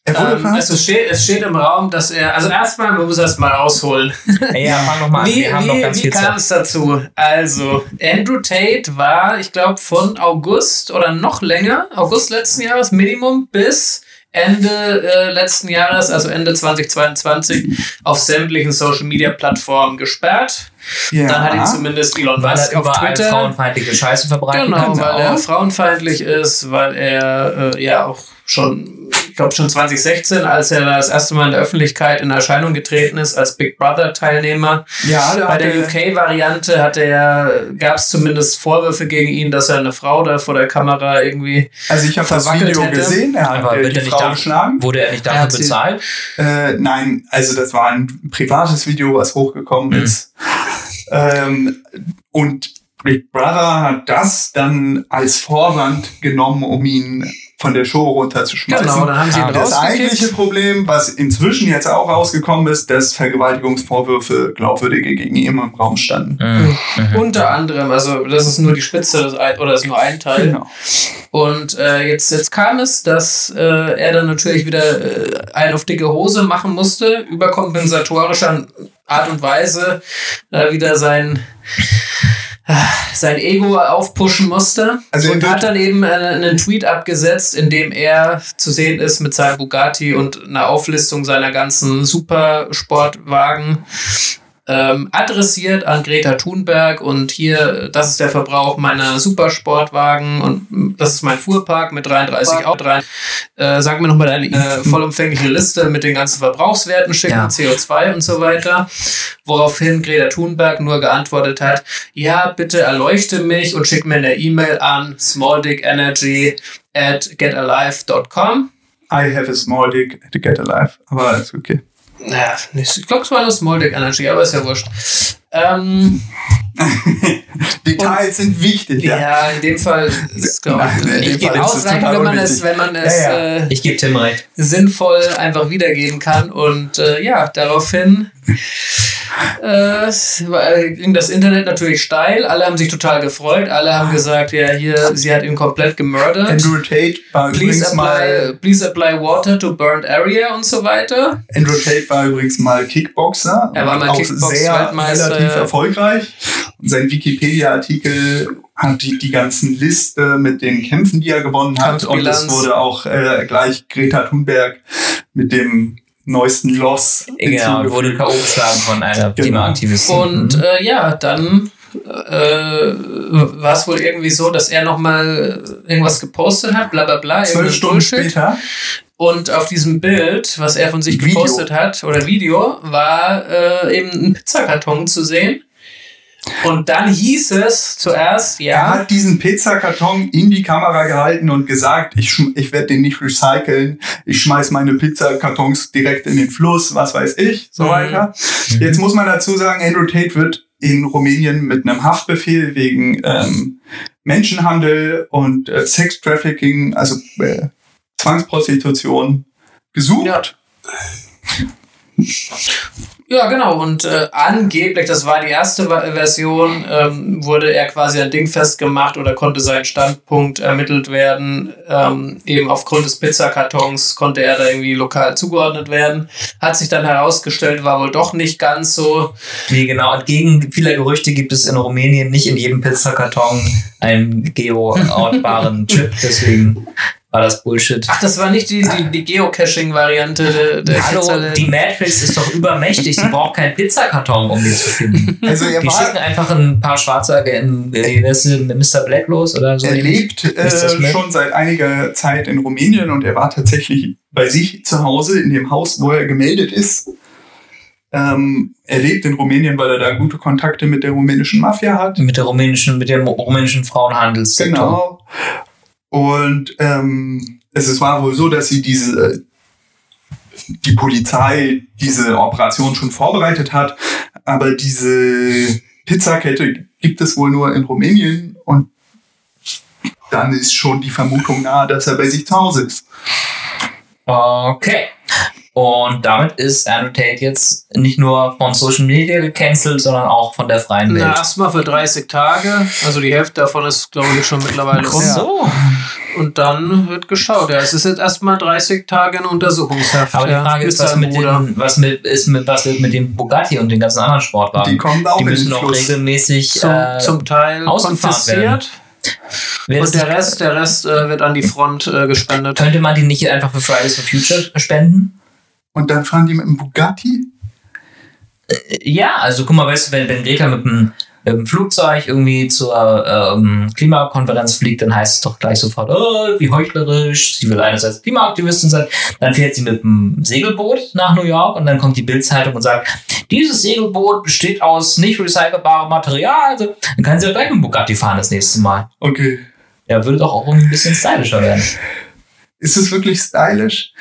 S3: Er wurde
S1: Ähm,
S3: verhaftet.
S1: es, steht, es steht im Raum, dass er, also erstmal, man muss erst mal ausholen.
S2: Ja, fang noch mal an.
S1: Wie,
S2: Wir haben noch
S1: wie,
S2: ganz
S1: wie
S2: viel
S1: kam
S2: Zeit.
S1: es dazu? Also, Andrew Tate war, ich glaube, von August oder noch länger, August letzten Jahres Minimum, bis Ende äh, letzten Jahres, also Ende 2022, auf sämtlichen Social Media Plattformen gesperrt.
S3: Ja.
S1: Dann hat ihn zumindest Elon
S2: Weil
S1: Musk
S2: er
S1: auf
S2: überall
S1: Twitter.
S2: frauenfeindliche Scheiße verbreitet
S1: Genau,
S2: hat.
S1: weil er frauenfeindlich ist, weil er äh, ja auch schon, ich glaube schon 2016, als er das erste Mal in der Öffentlichkeit in Erscheinung getreten ist als Big Brother Teilnehmer.
S3: ja, da
S1: Bei
S3: hat
S1: der
S3: er-
S1: UK-Variante hatte er, gab es zumindest Vorwürfe gegen ihn, dass er eine Frau da vor der Kamera irgendwie.
S3: Also ich habe das Video
S1: hätte.
S3: gesehen, er hat
S2: Aber
S3: die
S2: er nicht
S3: Frau
S2: dafür-
S3: geschlagen.
S2: Wurde er nicht
S1: Er
S2: dafür
S1: sie-
S2: bezahlt?
S3: Äh, nein, also das war ein privates Video, was hochgekommen
S2: Mhm.
S3: ist. Ähm, und Big Brother hat das dann als Vorwand genommen, um ihn von der Show runterzuschmeißen.
S1: Genau, dann haben sie ihn
S2: Ah,
S3: das eigentliche. Problem, was inzwischen jetzt auch rausgekommen ist, dass Vergewaltigungsvorwürfe glaubwürdige gegen ihn im Raum standen.
S2: Mhm. Mhm.
S1: Unter anderem, also das ist nur die Spitze ein- oder das ist nur ein Teil.
S3: Genau.
S1: Und äh, jetzt, jetzt kam es, dass äh, er dann natürlich wieder äh, einen auf dicke Hose machen musste, überkompensatorischer Art und Weise äh, wieder sein, sein Ego aufpushen musste.
S3: Also er
S1: und hat dann eben äh, einen Tweet abgesetzt, in dem er zu sehen ist mit seinem Bugatti und einer Auflistung seiner ganzen Supersportwagen ähm, adressiert an Greta Thunberg und hier, das ist der Verbrauch meiner Supersportwagen und das ist mein Fuhrpark mit 33 Autos. rein. Äh, sag mir nochmal deine äh, vollumfängliche Liste mit den ganzen Verbrauchswerten schicken,
S2: Ja.
S1: CO2 und so weiter. Woraufhin Greta Thunberg nur geantwortet hat, ja, bitte erleuchte mich und schick mir eine E-Mail an smalldickenergy at getalive.com.
S3: I have a small dick to get alive. Aber ist okay.
S1: Ja, nicht, ich glaube, es war nur Small Dick Energy, aber ist ja wurscht. Ähm,
S3: Details sind wichtig.
S1: ja.
S3: Ja.
S1: in dem Fall ist es, glaube ich, ich
S3: es
S1: ausreichend, wenn man es, wenn man es
S3: Ja,
S1: Äh,
S2: Ich gebe Tim recht.
S1: sinnvoll einfach wiedergeben kann. Und äh, ja, daraufhin äh, ging das Internet natürlich steil. Alle haben sich total gefreut. Alle haben gesagt, ja, hier, sie hat ihn komplett gemördert.
S3: Andrew Tate war
S1: Please
S3: übrigens mal
S1: apply, please apply water to burned area und so weiter.
S3: Andrew Tate war übrigens mal Kickboxer.
S1: Er war mal Kickbox-Weltmeister,
S3: relativ erfolgreich. Und sein Wikipedia-Artikel hat die, die ganzen Liste mit den Kämpfen, die er gewonnen hat. Und es wurde auch äh, gleich Greta Thunberg mit dem neuesten Loss
S2: Genau, wurde K.O. geschlagen von einer
S3: Genau.
S2: Klimaaktivistin.
S1: Und
S2: Mhm.
S1: äh, ja, dann äh, war es wohl irgendwie so, dass er nochmal irgendwas gepostet hat, bla bla bla,
S3: Zwölf Stunden
S1: Bullshit.
S3: später.
S1: Und auf diesem Bild, was er von sich
S3: Video.
S1: gepostet hat, oder Video, war äh, eben ein Pizzakarton zu sehen. Und dann hieß es zuerst,
S3: Er
S1: ja,
S3: hat diesen Pizzakarton in die Kamera gehalten und gesagt, ich, ich werde den nicht recyceln, ich schmeiß meine Pizzakartons direkt in den Fluss, was weiß ich, so
S1: Mhm.
S3: weiter. Jetzt muss man dazu sagen, Andrew Tate wird in Rumänien mit einem Haftbefehl wegen ähm, Menschenhandel und äh, Sextrafficking, also äh, Zwangsprostitution, gesucht.
S1: Ja. Ja, genau. Und äh, angeblich, das war die erste Version, ähm, wurde er quasi ein Ding festgemacht oder konnte sein Standpunkt ermittelt werden. Ähm, eben aufgrund des Pizzakartons konnte er da irgendwie lokal zugeordnet werden. Hat sich dann herausgestellt, war wohl doch nicht ganz so.
S2: Nee, genau. Entgegen vieler Gerüchte gibt es in Rumänien nicht in jedem Pizzakarton einen geo-ortbaren Chip. Deswegen war das Bullshit.
S1: Ach, das war nicht die, die, die Geocaching-Variante der, der
S2: Hallo, die Matrix ist doch übermächtig. Sie braucht keinen Pizzakarton, um die zu finden.
S3: Also er
S2: Die
S3: war,
S2: schicken einfach ein paar schwarze Agenten, äh, Mr. Black los oder so.
S3: er lebt äh, schon seit einiger Zeit in Rumänien und er war tatsächlich bei sich zu Hause in dem Haus, wo er gemeldet ist. Ähm, er lebt in Rumänien, weil er da gute Kontakte mit der rumänischen Mafia hat.
S2: Mit der rumänischen, mit dem rumänischen Frauenhandelssektor.
S3: Genau. Und ähm, es war wohl so, dass sie diese, die Polizei diese Operation schon vorbereitet hat, aber diese Pizzakette gibt es wohl nur in Rumänien und dann ist schon die Vermutung nahe, dass er bei sich zu Hause ist.
S2: Okay. Und damit ist Andrew Tate jetzt nicht nur von Social Media gecancelt, sondern auch von der freien Welt.
S1: Na, erstmal für 30 Tage. Also die Hälfte davon ist, glaube ich, schon mittlerweile
S2: Ach
S1: rum.
S2: so.
S1: Und dann wird geschaut. Ja, es ist jetzt erstmal 30 Tage in Untersuchungshaft.
S2: Aber die
S1: ja,
S2: Frage
S1: mit
S2: ist, was mit, den, was mit, ist mit, was wird mit dem Bugatti und den ganzen anderen Sportwagen?
S3: Die kommen auch
S2: die müssen
S3: Fluss.
S2: regelmäßig
S1: Zum,
S2: äh,
S1: zum Teil
S2: ausgefahren
S1: konfisziert.
S2: wer
S1: Und der Rest, der Rest äh, wird an die Front äh, gespendet.
S2: Könnte man die nicht einfach für Fridays for Future spenden?
S3: Und dann fahren die mit dem Bugatti?
S2: Ja, also guck mal, weißt du, wenn, wenn Greta mit dem, mit dem Flugzeug irgendwie zur ähm, Klimakonferenz fliegt, dann heißt es doch gleich sofort, oh, wie heuchlerisch, sie will einerseits Klimaaktivistin sein, dann fährt sie mit dem Segelboot nach New York und dann kommt die Bildzeitung und sagt, dieses Segelboot besteht aus nicht recycelbarem Material, also, dann kann sie ja gleich mit dem Bugatti fahren das nächste Mal.
S3: Okay.
S2: Ja, würde doch auch irgendwie ein bisschen stylischer werden.
S3: Ist es wirklich stylisch?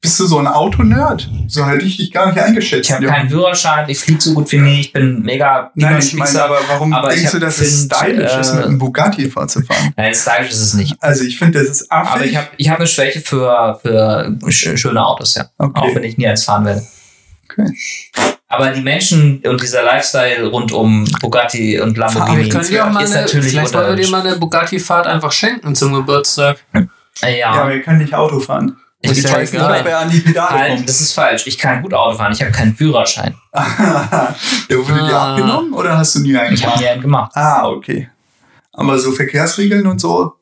S3: Bist du so ein Autonerd? So hätte ich dich gar nicht eingeschätzt.
S2: Ich habe
S3: Ja.
S2: keinen Führerschein, ich fliege so gut wie nie, ich bin mega
S3: Nein, ich meine, aber warum
S2: aber
S3: denkst du, dass es stylisch ist,
S2: äh,
S3: mit einem Bugatti vorzufahren?
S2: Nein, stylisch ist es nicht.
S3: Also ich finde, das ist affig.
S2: Aber ich habe ich hab eine Schwäche für, für sch schöne Autos, ja.
S3: Okay.
S2: Auch wenn ich nie eins fahren werde.
S3: Okay.
S2: Aber die Menschen und dieser Lifestyle rund um Bugatti und
S1: Aber
S2: Lamborghini
S1: wir können dir auch mal
S2: ist
S1: eine,
S2: natürlich
S1: vielleicht wollen wir dir mal eine Bugatti-Fahrt einfach schenken zum Geburtstag.
S2: Äh,
S3: ja,
S2: Ja,
S3: wir können nicht Auto fahren.
S2: ich
S1: ja
S2: weiß nicht.
S3: Ob er an die Pedale
S2: Halt,
S3: kommt.
S2: das ist falsch. Ich kann gut Auto fahren. Ich habe keinen Führerschein.
S3: Der wurde dir
S1: Ah.
S3: abgenommen oder hast du nie einen
S2: Ich habe
S3: gemacht?
S2: nie einen gemacht.
S3: Ah, okay. Aber so Verkehrsregeln und so?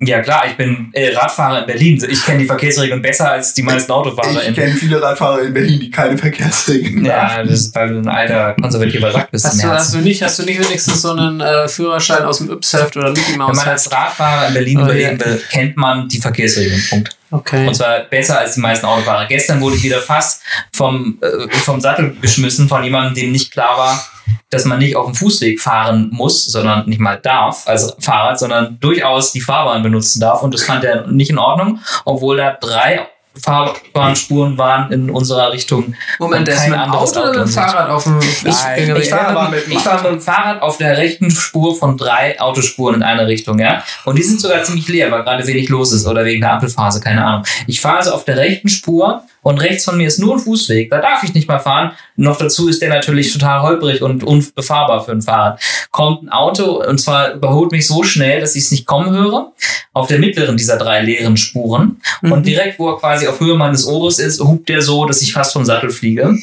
S2: Ja klar, ich bin äh, Radfahrer in Berlin. Ich kenne die Verkehrsregeln besser als die meisten Autofahrer
S3: Ich kenne viele Radfahrer in Berlin, die keine Verkehrsregeln
S2: Ja, das ist, weil du ein alter konservativer Sack bist
S1: Hast
S2: im
S1: du, hast, du nicht, hast du nicht wenigstens so einen äh, Führerschein aus dem Yps-Heft oder Mickey
S2: Wenn
S1: Mouse
S2: man als? Radfahrer in Berlin
S1: Oh,
S2: überleben
S1: ja.
S2: will, kennt man die Verkehrsregeln. Punkt.
S1: Okay.
S2: Und zwar besser als die meisten Autofahrer. Gestern wurde ich wieder fast vom, äh, vom Sattel geschmissen von jemandem, dem nicht klar war, dass man nicht auf dem Fußweg fahren muss, sondern nicht mal darf als Fahrrad, sondern durchaus die Fahrbahn benutzen darf. Und das fand er nicht in Ordnung, obwohl da drei Fahrbahnspuren waren in unserer Richtung.
S1: Moment, der ist mit dem Auto oder mit dem. Fahrrad auf dem
S2: Nein,
S1: Fußgängerweg?
S2: ich fahre mit, ich fahr mit dem Fahrrad auf der rechten Spur von drei Autospuren in eine Richtung, ja. Und die sind sogar ziemlich leer, weil gerade wenig los ist oder wegen der Ampelphase, keine Ahnung. Ich fahre also auf der rechten Spur und rechts von mir ist nur ein Fußweg, da darf ich nicht mal fahren. Noch dazu ist der natürlich total holprig und unbefahrbar für ein Fahrrad. Kommt ein Auto und zwar überholt mich so schnell, dass ich es nicht kommen höre, auf der mittleren dieser drei leeren Spuren. Und direkt, wo er quasi auf Höhe meines Ohres ist, hupt der so, dass ich fast vom Sattel fliege.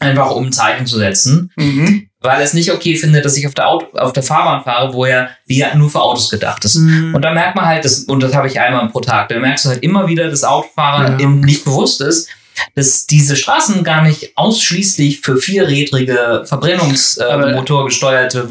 S2: Einfach um ein Zeichen zu setzen
S3: Mhm.
S2: Weil er es nicht okay findet, dass ich auf der, Auto, auf der Fahrbahn fahre, wo er wie ja nur für Autos gedacht ist.
S1: Mhm.
S2: Und da merkt man halt, das, und das habe ich einmal pro Tag, da merkst du halt immer wieder, dass Autofahrer
S1: Ja.
S2: eben nicht bewusst ist, dass diese Straßen gar nicht ausschließlich für vierrädrige, verbrennungsmotorgesteuerte äh,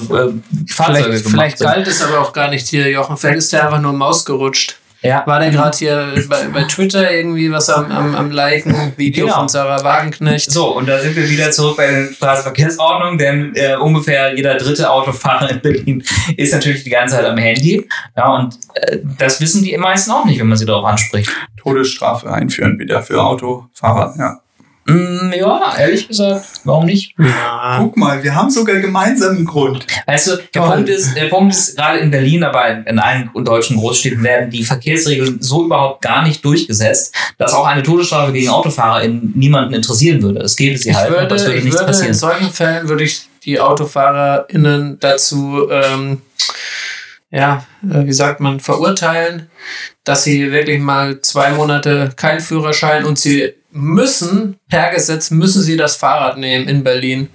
S2: Fahrzeuge
S1: Vielleicht,
S2: gemacht
S1: vielleicht
S2: sind.
S1: galt es aber auch gar nicht hier, Jochen. Vielleicht ist der einfach nur Maus gerutscht.
S2: Ja.
S1: War der gerade hier bei, bei Twitter irgendwie was am, am, am Liken? Video
S2: Genau.
S1: von Sarah Wagenknecht.
S2: So, und da sind wir wieder zurück bei der Straßenverkehrsordnung, denn äh, ungefähr jeder dritte Autofahrer in Berlin ist natürlich die ganze Zeit am Handy. Ja, und äh, das wissen die meisten auch nicht, wenn man sie darauf anspricht.
S3: Todesstrafe einführen wieder für Autofahrer. Ja.
S2: Mm, ja, ehrlich gesagt, warum nicht?
S1: Ja.
S3: Guck mal, wir haben sogar gemeinsamen Grund.
S2: Weißt du, der. Punkt ist, der Punkt ist, gerade in Berlin, aber in, in allen deutschen Großstädten werden die Verkehrsregeln so überhaupt gar nicht durchgesetzt, dass auch eine Todesstrafe gegen Autofahrer in niemanden interessieren würde. Es gäbe sie
S1: Ich
S2: halt,
S1: würde,
S2: es würde
S1: ich
S2: nichts
S1: würde in
S2: passieren.
S1: solchen Fällen würde ich die AutofahrerInnen dazu, ähm, ja, äh, wie sagt man, verurteilen, dass sie wirklich mal zwei Monate keinen Führerschein und sie müssen, per Gesetz müssen sie das Fahrrad nehmen in Berlin.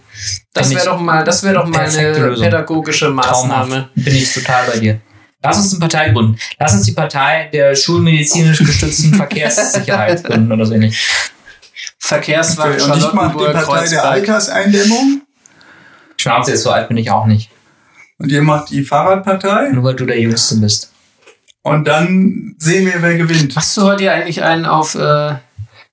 S1: Das wäre doch mal, das wäre doch mal eine
S2: Lösung.
S1: pädagogische Maßnahme.
S2: Traumhaft. Bin ich total bei dir. Lass uns eine Partei gründen. Lass uns die Partei der schulmedizinisch gestützten Verkehrssicherheit gründen oder so ähnlich.
S1: Verkehrswagen
S3: Und ich mache die Partei der
S1: Kreuzberg.
S3: Alterseindämmung
S2: Schnauze ist so alt bin ich auch nicht.
S3: und ihr macht die Fahrradpartei
S2: Nur weil du der Jüngste bist.
S3: und dann sehen wir, wer gewinnt.
S1: Machst du heute eigentlich einen auf äh,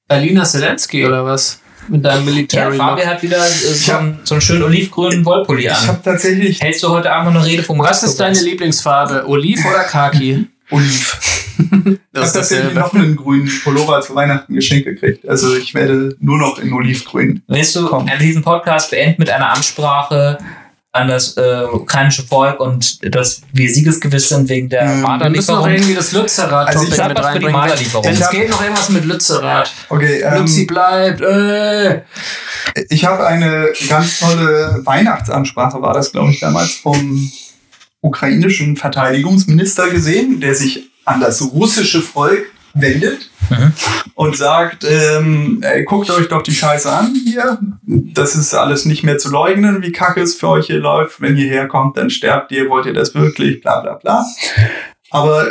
S1: Berliner Zelensky oder was? Mit deinem
S2: Ja,
S1: Military
S2: Fabian hat wieder äh, so,
S3: hab-
S2: einen, so einen schönen olivgrünen Wollpulli
S3: Ich
S2: an.
S3: habe tatsächlich
S2: Hältst du heute Abend noch eine Rede vom
S1: Was ist deine Lieblingsfarbe? Oliv oder Khaki?
S3: Oliv. Ich habe tatsächlich noch einen grünen Pullover zu Weihnachten geschenkt gekriegt. Also ich werde nur noch in Olivgrün.
S2: Willst du
S3: Komm.
S2: diesen Podcast beenden mit einer Ansprache an das äh, ukrainische Volk und dass wir siegesgewiss sind wegen der
S3: Ähm,
S1: Wir müssen noch
S2: Marderlieferung?
S1: irgendwie das Lützerath-Topic
S3: Also
S1: mit reinbringen.
S2: Marderlieferung.
S1: Es geht, noch irgendwas mit Lützerath.
S3: Okay,
S1: Lützi
S3: ähm,
S1: bleibt. Äh.
S3: ich habe eine ganz tolle Weihnachtsansprache, war das, glaube ich, damals vom ukrainischen Verteidigungsminister gesehen, der sich an das russische Volk wendet
S2: Mhm.
S3: und sagt, ähm, ey, guckt euch doch die Scheiße an hier. Das ist alles nicht mehr zu leugnen, wie kacke es für euch hier läuft. Wenn ihr herkommt, dann sterbt ihr, wollt ihr das wirklich, bla bla bla. Aber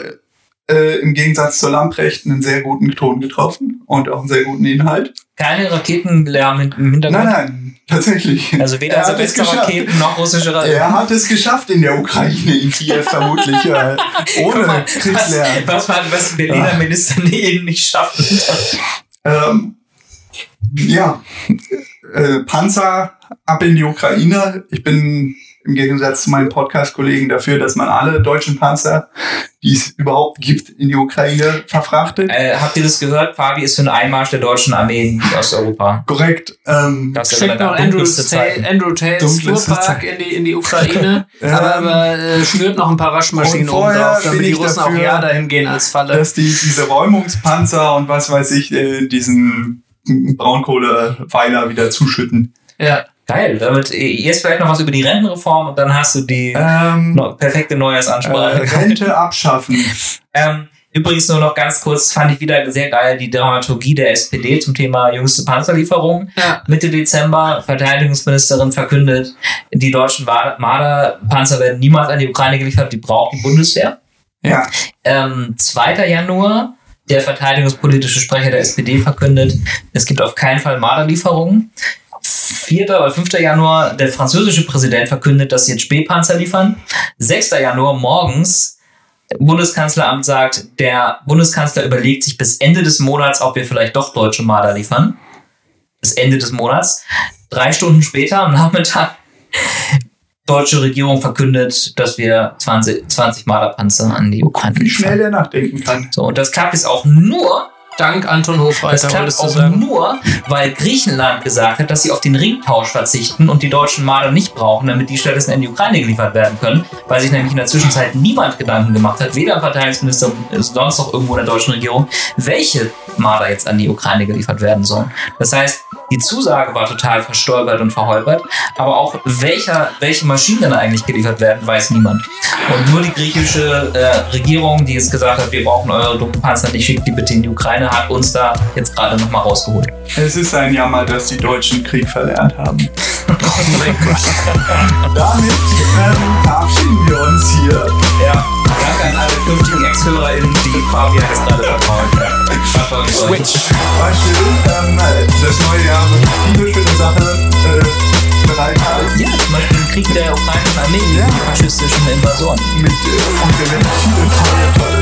S3: äh, im Gegensatz zur Lamprecht einen sehr guten Ton getroffen und auch einen sehr guten Inhalt.
S2: Keine Raketenlärm im Hintergrund?
S3: Nein, nein, tatsächlich.
S2: Also weder
S3: Er.
S2: Silvesterraketen noch russische Raketen.
S3: Er hat es geschafft in der Ukraine, in Kiew vermutlich, äh, ohne
S2: mal,
S3: Kriegslärm.
S2: was, was, man, was ein Berliner
S3: Ah.
S2: Minister eben nicht schafft.
S3: Ähm, ja, äh, Panzer ab in die Ukraine. Ich bin im Gegensatz zu meinen Podcast-Kollegen dafür, dass man alle deutschen Panzer, die es überhaupt gibt, in die Ukraine verfrachtet.
S2: Äh, habt ihr das gehört? Fabi ist für einen Einmarsch der deutschen Armee in Osteuropa.
S3: Korrekt. Ähm,
S2: Das ist
S1: Schickt noch Andrew,
S2: Zeiten.
S1: Andrew
S3: Dunkelste
S1: Fuhrpark in die, in die Ukraine,
S3: Ähm,
S1: aber, aber äh, schnürt noch ein paar Waschmaschinen oben
S3: vorher
S1: drauf, damit die
S3: ich
S1: Russen auch
S3: dafür,
S1: ja dahin gehen als Falle.
S3: dass die diese Räumungspanzer und was weiß ich, äh, diesen Braunkohleweiler wieder zuschütten.
S1: Ja.
S2: Geil. Damit äh, jetzt vielleicht noch was über die Rentenreform und dann hast du die
S3: Ähm,
S2: perfekte
S3: äh,
S2: Neujahrsansprache.
S3: Rente abschaffen.
S2: Ähm, übrigens nur noch ganz kurz, fand ich wieder sehr geil die Dramaturgie der SPD zum Thema jüngste Panzerlieferung.
S1: Ja.
S2: Mitte Dezember, Verteidigungsministerin verkündet, die deutschen Marder-Panzer werden niemals an die Ukraine geliefert, die braucht die Bundeswehr.
S3: Ja.
S2: Ähm, 2. Januar, der verteidigungspolitische Sprecher der SPD verkündet, es gibt auf keinen Fall Marderlieferungen. 4. oder 5. Januar, der französische Präsident verkündet, dass sie jetzt Spähpanzer liefern. 6. Januar morgens, Bundeskanzleramt sagt, der Bundeskanzler überlegt sich bis Ende des Monats, ob wir vielleicht doch deutsche Marder liefern. Bis Ende des Monats. Drei Stunden später am Nachmittag, deutsche Regierung verkündet, dass wir 20, 20 Marderpanzer an die Ukraine
S3: Wie schnell
S2: liefern.
S3: der nachdenken kann.
S2: So, und das klappt jetzt auch nur,
S1: Dank Anton
S2: das
S1: Hofreiter,
S2: klappt
S1: wolltest du
S2: auch
S1: sagen.
S2: nur, weil Griechenland gesagt hat, dass sie auf den Ringtausch verzichten und die deutschen Marder nicht brauchen, damit die stattdessen in die Ukraine geliefert werden können, weil sich nämlich in der Zwischenzeit niemand Gedanken gemacht hat, weder Verteidigungsminister sonst noch irgendwo in der deutschen Regierung, welche Marder jetzt an die Ukraine geliefert werden sollen. Das heißt, die Zusage war total verstolpert und verholpert, aber auch welcher, welche Maschinen dann eigentlich geliefert werden, weiß niemand. Und nur die griechische äh, Regierung, die jetzt gesagt hat, wir brauchen eure dummen Panzer nicht, schickt die bitte in die Ukraine, hat uns da jetzt gerade nochmal rausgeholt.
S3: Es ist ein Jammer, dass die Deutschen Krieg verlernt haben.
S1: Oh mein Gott.
S3: Damit ähm, verabschieden wir uns hier.
S2: Ja, danke an alle künftigen Ex-HörerInnen, die Fabian jetzt gerade vertrauen. Verfolgt euch.
S3: War schön. Ähm, das neue Jahr wird viele schöne Sachen äh, bereithalten.
S2: Ja, zum Beispiel den Krieg der ukrainischen Armee gegen die faschistischen Invasoren.
S3: Mit, äh, und wir werden viele tolle